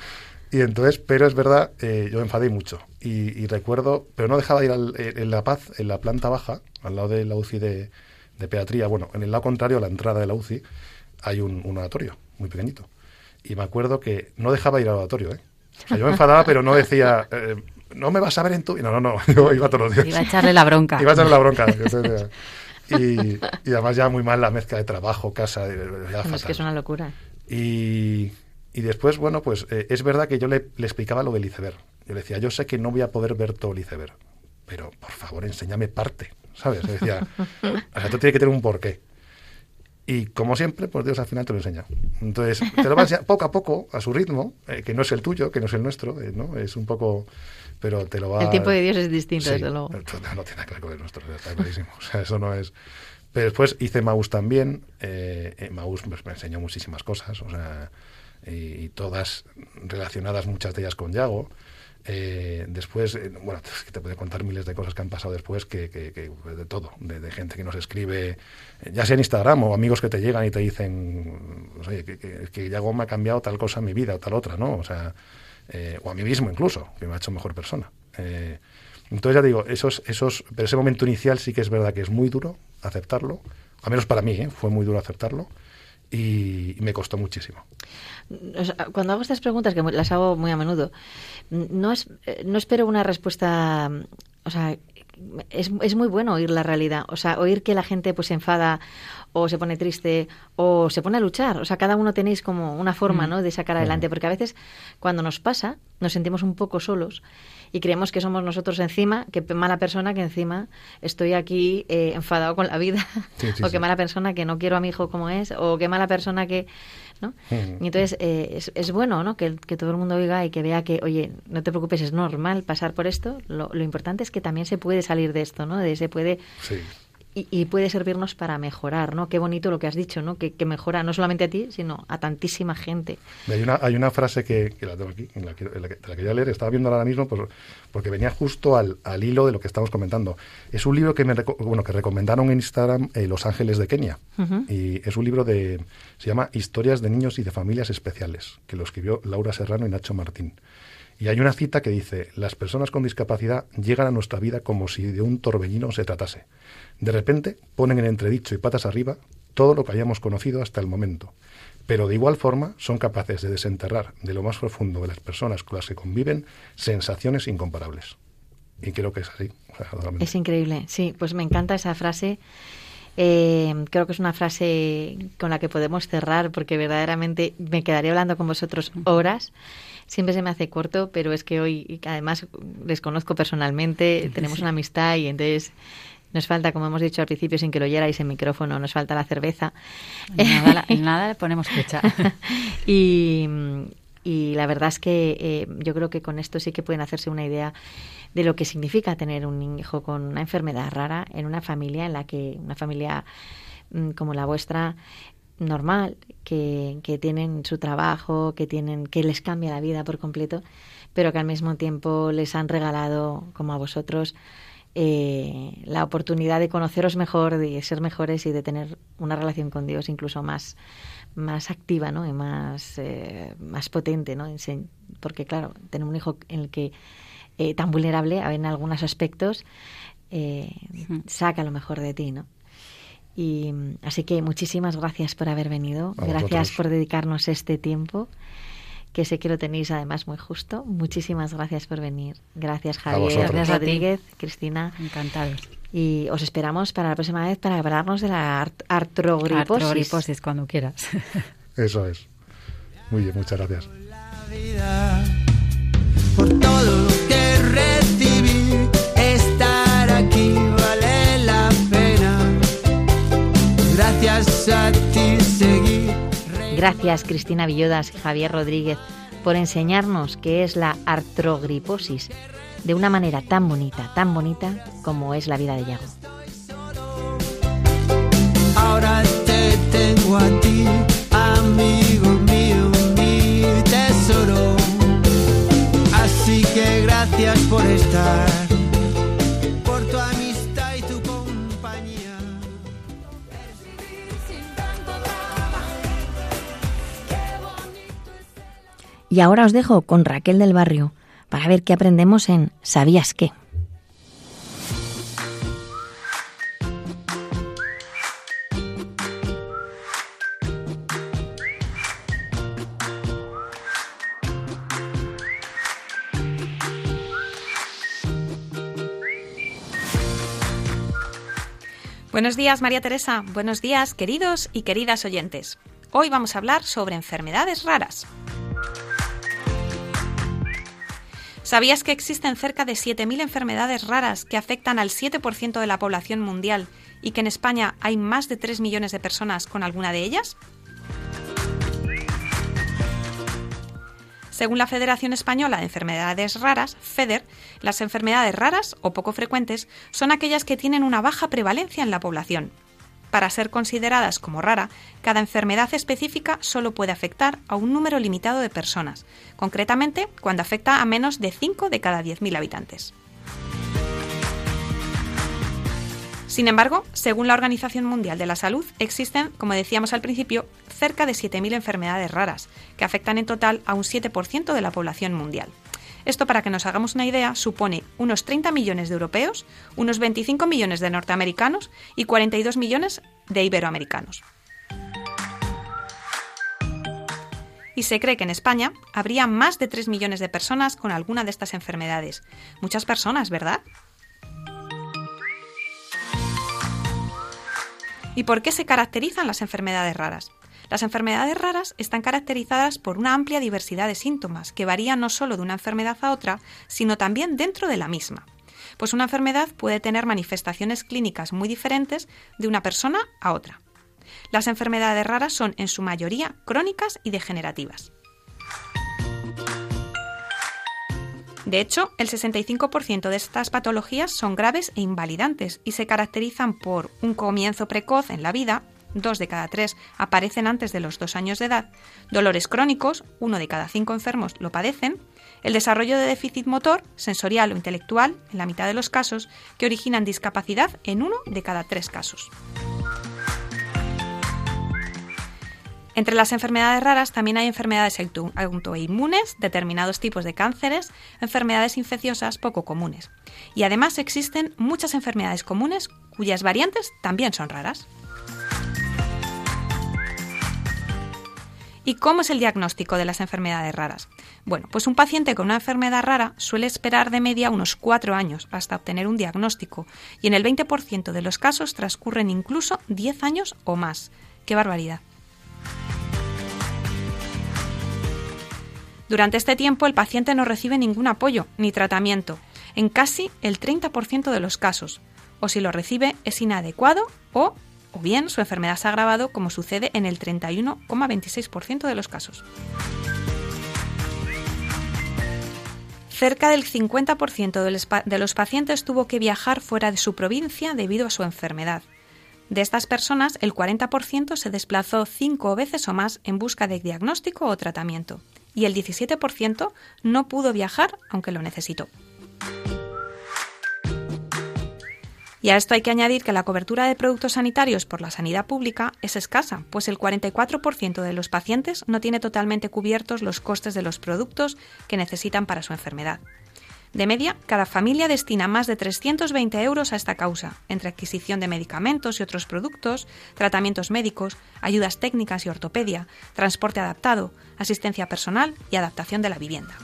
Y entonces, pero es verdad, eh, yo me enfadé mucho. Y, y recuerdo, pero no dejaba de ir al- en La Paz, en la planta baja, al lado de la UCI de, de pediatría. Bueno, en el lado contrario, a la entrada de la UCI, hay un, un oratorio muy pequeñito. Y me acuerdo que no dejaba de ir al oratorio, ¿eh? O sea, yo me enfadaba, pero no decía, eh, no me vas a ver en tu... No, no, no, yo iba todos los días. iba a echarle la bronca. Iba a echarle la bronca. Y, y además ya muy mal la mezcla de trabajo, casa, ya Es que es una locura. Y, y después, bueno, pues eh, es verdad que yo le, le explicaba lo del iceberg. Yo le decía, yo sé que no voy a poder ver todo el iceberg, pero por favor, enséñame parte, ¿sabes? Le decía, o sea, esto tiene que tener un porqué. Y como siempre, pues Dios al final te lo enseña. Entonces, te lo vas poco a poco, a su ritmo, eh, que no es el tuyo, que no es el nuestro, eh, ¿no? Es un poco... Pero te lo va... El tiempo de Dios es distinto, Sí, desde luego. esto No, tiene nada que ver con el nuestro, está clarísimo. O sea, eso no es... Pero después hice Maús también. Eh, eh, Maús pues, me enseñó muchísimas cosas, o sea, y, y todas relacionadas, muchas de ellas con Yago. Eh, después, eh, bueno, te puedo contar miles de cosas que han pasado después, que, pues, de todo, de, gente que nos escribe, eh, ya sea en Instagram o amigos que te llegan y te dicen, pues, que, que, me ha cambiado tal cosa en mi vida o tal otra, ¿no? O sea, eh, o a mí mismo incluso, que me ha hecho mejor persona. Entonces ya digo, esos, esos, pero ese momento inicial sí que es verdad que es muy duro aceptarlo, al menos para mí, fue muy duro aceptarlo y, me costó muchísimo. Cuando hago estas preguntas, que las hago muy a menudo, no, es, eh, no espero una respuesta, mm, o sea, es, es muy bueno oír la realidad, o sea, oír que la gente pues se enfada o se pone triste o se pone a luchar, o sea, cada uno tenéis como una forma, Mm. ¿no?, de sacar adelante, porque a veces cuando nos pasa nos sentimos un poco solos y creemos que somos nosotros encima, que mala persona que encima estoy aquí eh, enfadado con la vida, Sí, sí, o sí. qué mala persona que no quiero a mi hijo como es, o qué mala persona que, ¿no? Mm. Y entonces eh, es, es bueno, ¿no? Que, que todo el mundo oiga y que vea que, oye, no te preocupes, es normal pasar por esto. Lo, lo importante es que también se puede salir de esto, ¿no? De se puede. Y, y puede servirnos para mejorar, ¿no? Qué bonito lo que has dicho, ¿no? Que, que mejora no solamente a ti, sino a tantísima gente. Hay una, hay una frase que, que la tengo aquí, en la que, en la que- te la quería leer, estaba viendo ahora mismo pues, porque venía justo al, al hilo de lo que estamos comentando. Es un libro que me bueno, que recomendaron en Instagram eh, Los Ángeles de Kenia. Y es un libro de. se llama Historias de niños y de familias especiales, que lo escribió Laura Serrano y Nacho Martín. Y hay una cita que dice: Las personas con discapacidad llegan a nuestra vida como si de un torbellino se tratase. De repente ponen en entredicho y patas arriba todo lo que hayamos conocido hasta el momento. Pero de igual forma son capaces de desenterrar de lo más profundo de las personas con las que conviven sensaciones incomparables. Y creo que es así. Es increíble, sí, pues me encanta esa frase. Eh, creo que es una frase con la que podemos cerrar porque verdaderamente me quedaría hablando con vosotros horas. Siempre se me hace corto, pero es que hoy, además les conozco personalmente, tenemos una amistad y entonces nos falta, como hemos dicho al principio, sin que lo oyerais en micrófono, nos falta la cerveza. Nada, en nada le ponemos fecha. y, y la verdad es que eh, yo creo que con esto sí que pueden hacerse una idea de lo que significa tener un hijo con una enfermedad rara en una familia en la que una familia mm, como la vuestra normal que, que tienen su trabajo que tienen que les cambia la vida por completo pero que al mismo tiempo les han regalado como a vosotros eh, la oportunidad de conoceros mejor, de ser mejores y de tener una relación con Dios incluso más, más activa ¿no? y más, eh, más potente. ¿no? Porque, claro, tener un hijo en el que eh, tan vulnerable en algunos aspectos eh, saca lo mejor de ti. ¿no? Y así que muchísimas gracias por haber venido. A gracias vosotros. por dedicarnos este tiempo que sé que lo tenéis además muy justo. Muchísimas gracias por venir. Gracias Javier, gracias. Rodríguez, Cristina. Encantados. Y os esperamos para la próxima vez para hablarnos de la art- artrogriposis. Artrogriposis, cuando quieras. Eso es. Muy bien, muchas gracias. por todo lo que recibí, estar aquí vale la pena. Gracias a ti. Gracias Cristina Villodas y Javier Rodríguez por enseñarnos qué es la artrogriposis de una manera tan bonita, tan bonita como es la vida de Yago. Ahora te tengo a ti, amigo. Y ahora os dejo con Raquel del Barrio para ver qué aprendemos en ¿Sabías qué? Buenos días, María Teresa. Buenos días, queridos y queridas oyentes. Hoy vamos a hablar sobre enfermedades raras. ¿Sabías que existen cerca de 7.000 enfermedades raras que afectan al 7% de la población mundial y que en España hay más de 3 millones de personas con alguna de ellas? Según la Federación Española de Enfermedades Raras, FEDER, las enfermedades raras o poco frecuentes son aquellas que tienen una baja prevalencia en la población. Para ser consideradas como rara, cada enfermedad específica solo puede afectar a un número limitado de personas, concretamente cuando afecta a menos de 5 de cada 10.000 habitantes. Sin embargo, según la Organización Mundial de la Salud, existen, como decíamos al principio, cerca de 7.000 enfermedades raras, que afectan en total a un 7% de la población mundial. Esto, para que nos hagamos una idea, supone unos 30 millones de europeos, unos 25 millones de norteamericanos y 42 millones de iberoamericanos. Y se cree que en España habría más de 3 millones de personas con alguna de estas enfermedades. Muchas personas, ¿verdad? ¿Y por qué se caracterizan las enfermedades raras? Las enfermedades raras están caracterizadas por una amplia diversidad de síntomas que varían no solo de una enfermedad a otra, sino también dentro de la misma. Pues una enfermedad puede tener manifestaciones clínicas muy diferentes de una persona a otra. Las enfermedades raras son en su mayoría crónicas y degenerativas. De hecho, el 65% de estas patologías son graves e invalidantes y se caracterizan por un comienzo precoz en la vida, dos de cada tres aparecen antes de los dos años de edad, dolores crónicos, uno de cada cinco enfermos lo padecen, el desarrollo de déficit motor, sensorial o intelectual, en la mitad de los casos, que originan discapacidad en uno de cada tres casos. Entre las enfermedades raras también hay enfermedades auto- autoinmunes, determinados tipos de cánceres, enfermedades infecciosas poco comunes. Y además existen muchas enfermedades comunes cuyas variantes también son raras. ¿Y cómo es el diagnóstico de las enfermedades raras? Bueno, pues un paciente con una enfermedad rara suele esperar de media unos cuatro años hasta obtener un diagnóstico y en el 20% de los casos transcurren incluso 10 años o más. ¡Qué barbaridad! Durante este tiempo el paciente no recibe ningún apoyo ni tratamiento, en casi el 30% de los casos, o si lo recibe es inadecuado o, o bien su enfermedad se ha agravado como sucede en el 31,26% de los casos. Cerca del 50% de los pacientes tuvo que viajar fuera de su provincia debido a su enfermedad. De estas personas, el 40% se desplazó cinco veces o más en busca de diagnóstico o tratamiento, y el 17% no pudo viajar aunque lo necesitó. Y a esto hay que añadir que la cobertura de productos sanitarios por la sanidad pública es escasa, pues el 44% de los pacientes no tiene totalmente cubiertos los costes de los productos que necesitan para su enfermedad. De media, cada familia destina más de 320 euros a esta causa, entre adquisición de medicamentos y otros productos, tratamientos médicos, ayudas técnicas y ortopedia, transporte adaptado, asistencia personal y adaptación de la vivienda.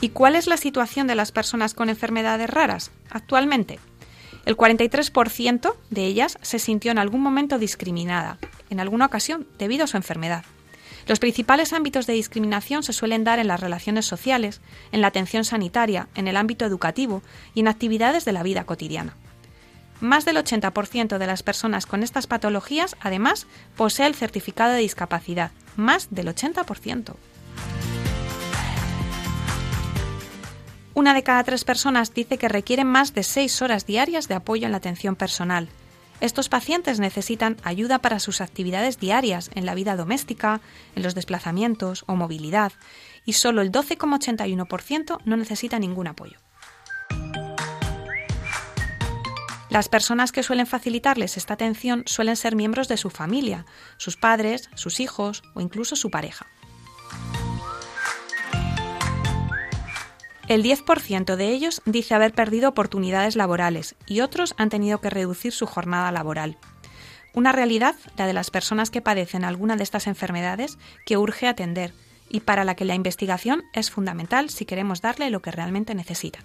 ¿Y cuál es la situación de las personas con enfermedades raras actualmente? El 43% de ellas se sintió en algún momento discriminada, en alguna ocasión, debido a su enfermedad. Los principales ámbitos de discriminación se suelen dar en las relaciones sociales, en la atención sanitaria, en el ámbito educativo y en actividades de la vida cotidiana. Más del 80% de las personas con estas patologías, además, posee el certificado de discapacidad. Más del 80%. Una de cada tres personas dice que requieren más de seis horas diarias de apoyo en la atención personal. Estos pacientes necesitan ayuda para sus actividades diarias en la vida doméstica, en los desplazamientos o movilidad, y solo el 12,81% no necesita ningún apoyo. Las personas que suelen facilitarles esta atención suelen ser miembros de su familia, sus padres, sus hijos o incluso su pareja. El 10% de ellos dice haber perdido oportunidades laborales y otros han tenido que reducir su jornada laboral. Una realidad, la de las personas que padecen alguna de estas enfermedades, que urge atender y para la que la investigación es fundamental si queremos darle lo que realmente necesitan.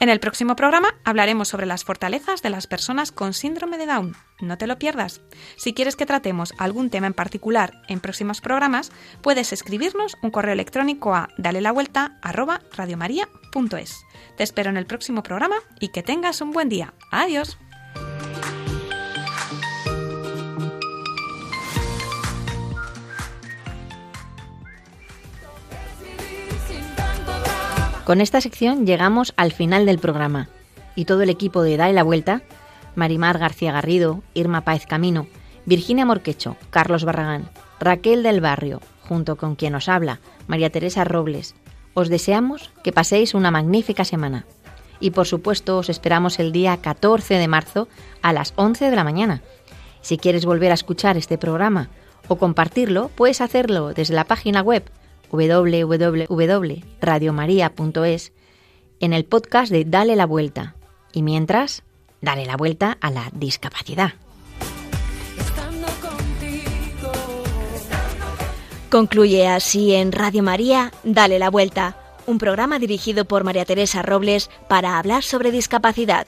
En el próximo programa hablaremos sobre las fortalezas de las personas con síndrome de Down. No te lo pierdas. Si quieres que tratemos algún tema en particular en próximos programas, puedes escribirnos un correo electrónico a dale la vuelta Te espero en el próximo programa y que tengas un buen día. Adiós. Con esta sección llegamos al final del programa y todo el equipo de Dale la Vuelta, Marimar García Garrido, Irma Páez Camino, Virginia Morquecho, Carlos Barragán, Raquel del Barrio, junto con quien os habla, María Teresa Robles, os deseamos que paséis una magnífica semana. Y por supuesto os esperamos el día 14 de marzo a las 11 de la mañana. Si quieres volver a escuchar este programa o compartirlo, puedes hacerlo desde la página web www.radiomaria.es en el podcast de Dale la Vuelta. Y mientras, dale la vuelta a la discapacidad. Concluye así en Radio María, Dale la Vuelta, un programa dirigido por María Teresa Robles para hablar sobre discapacidad.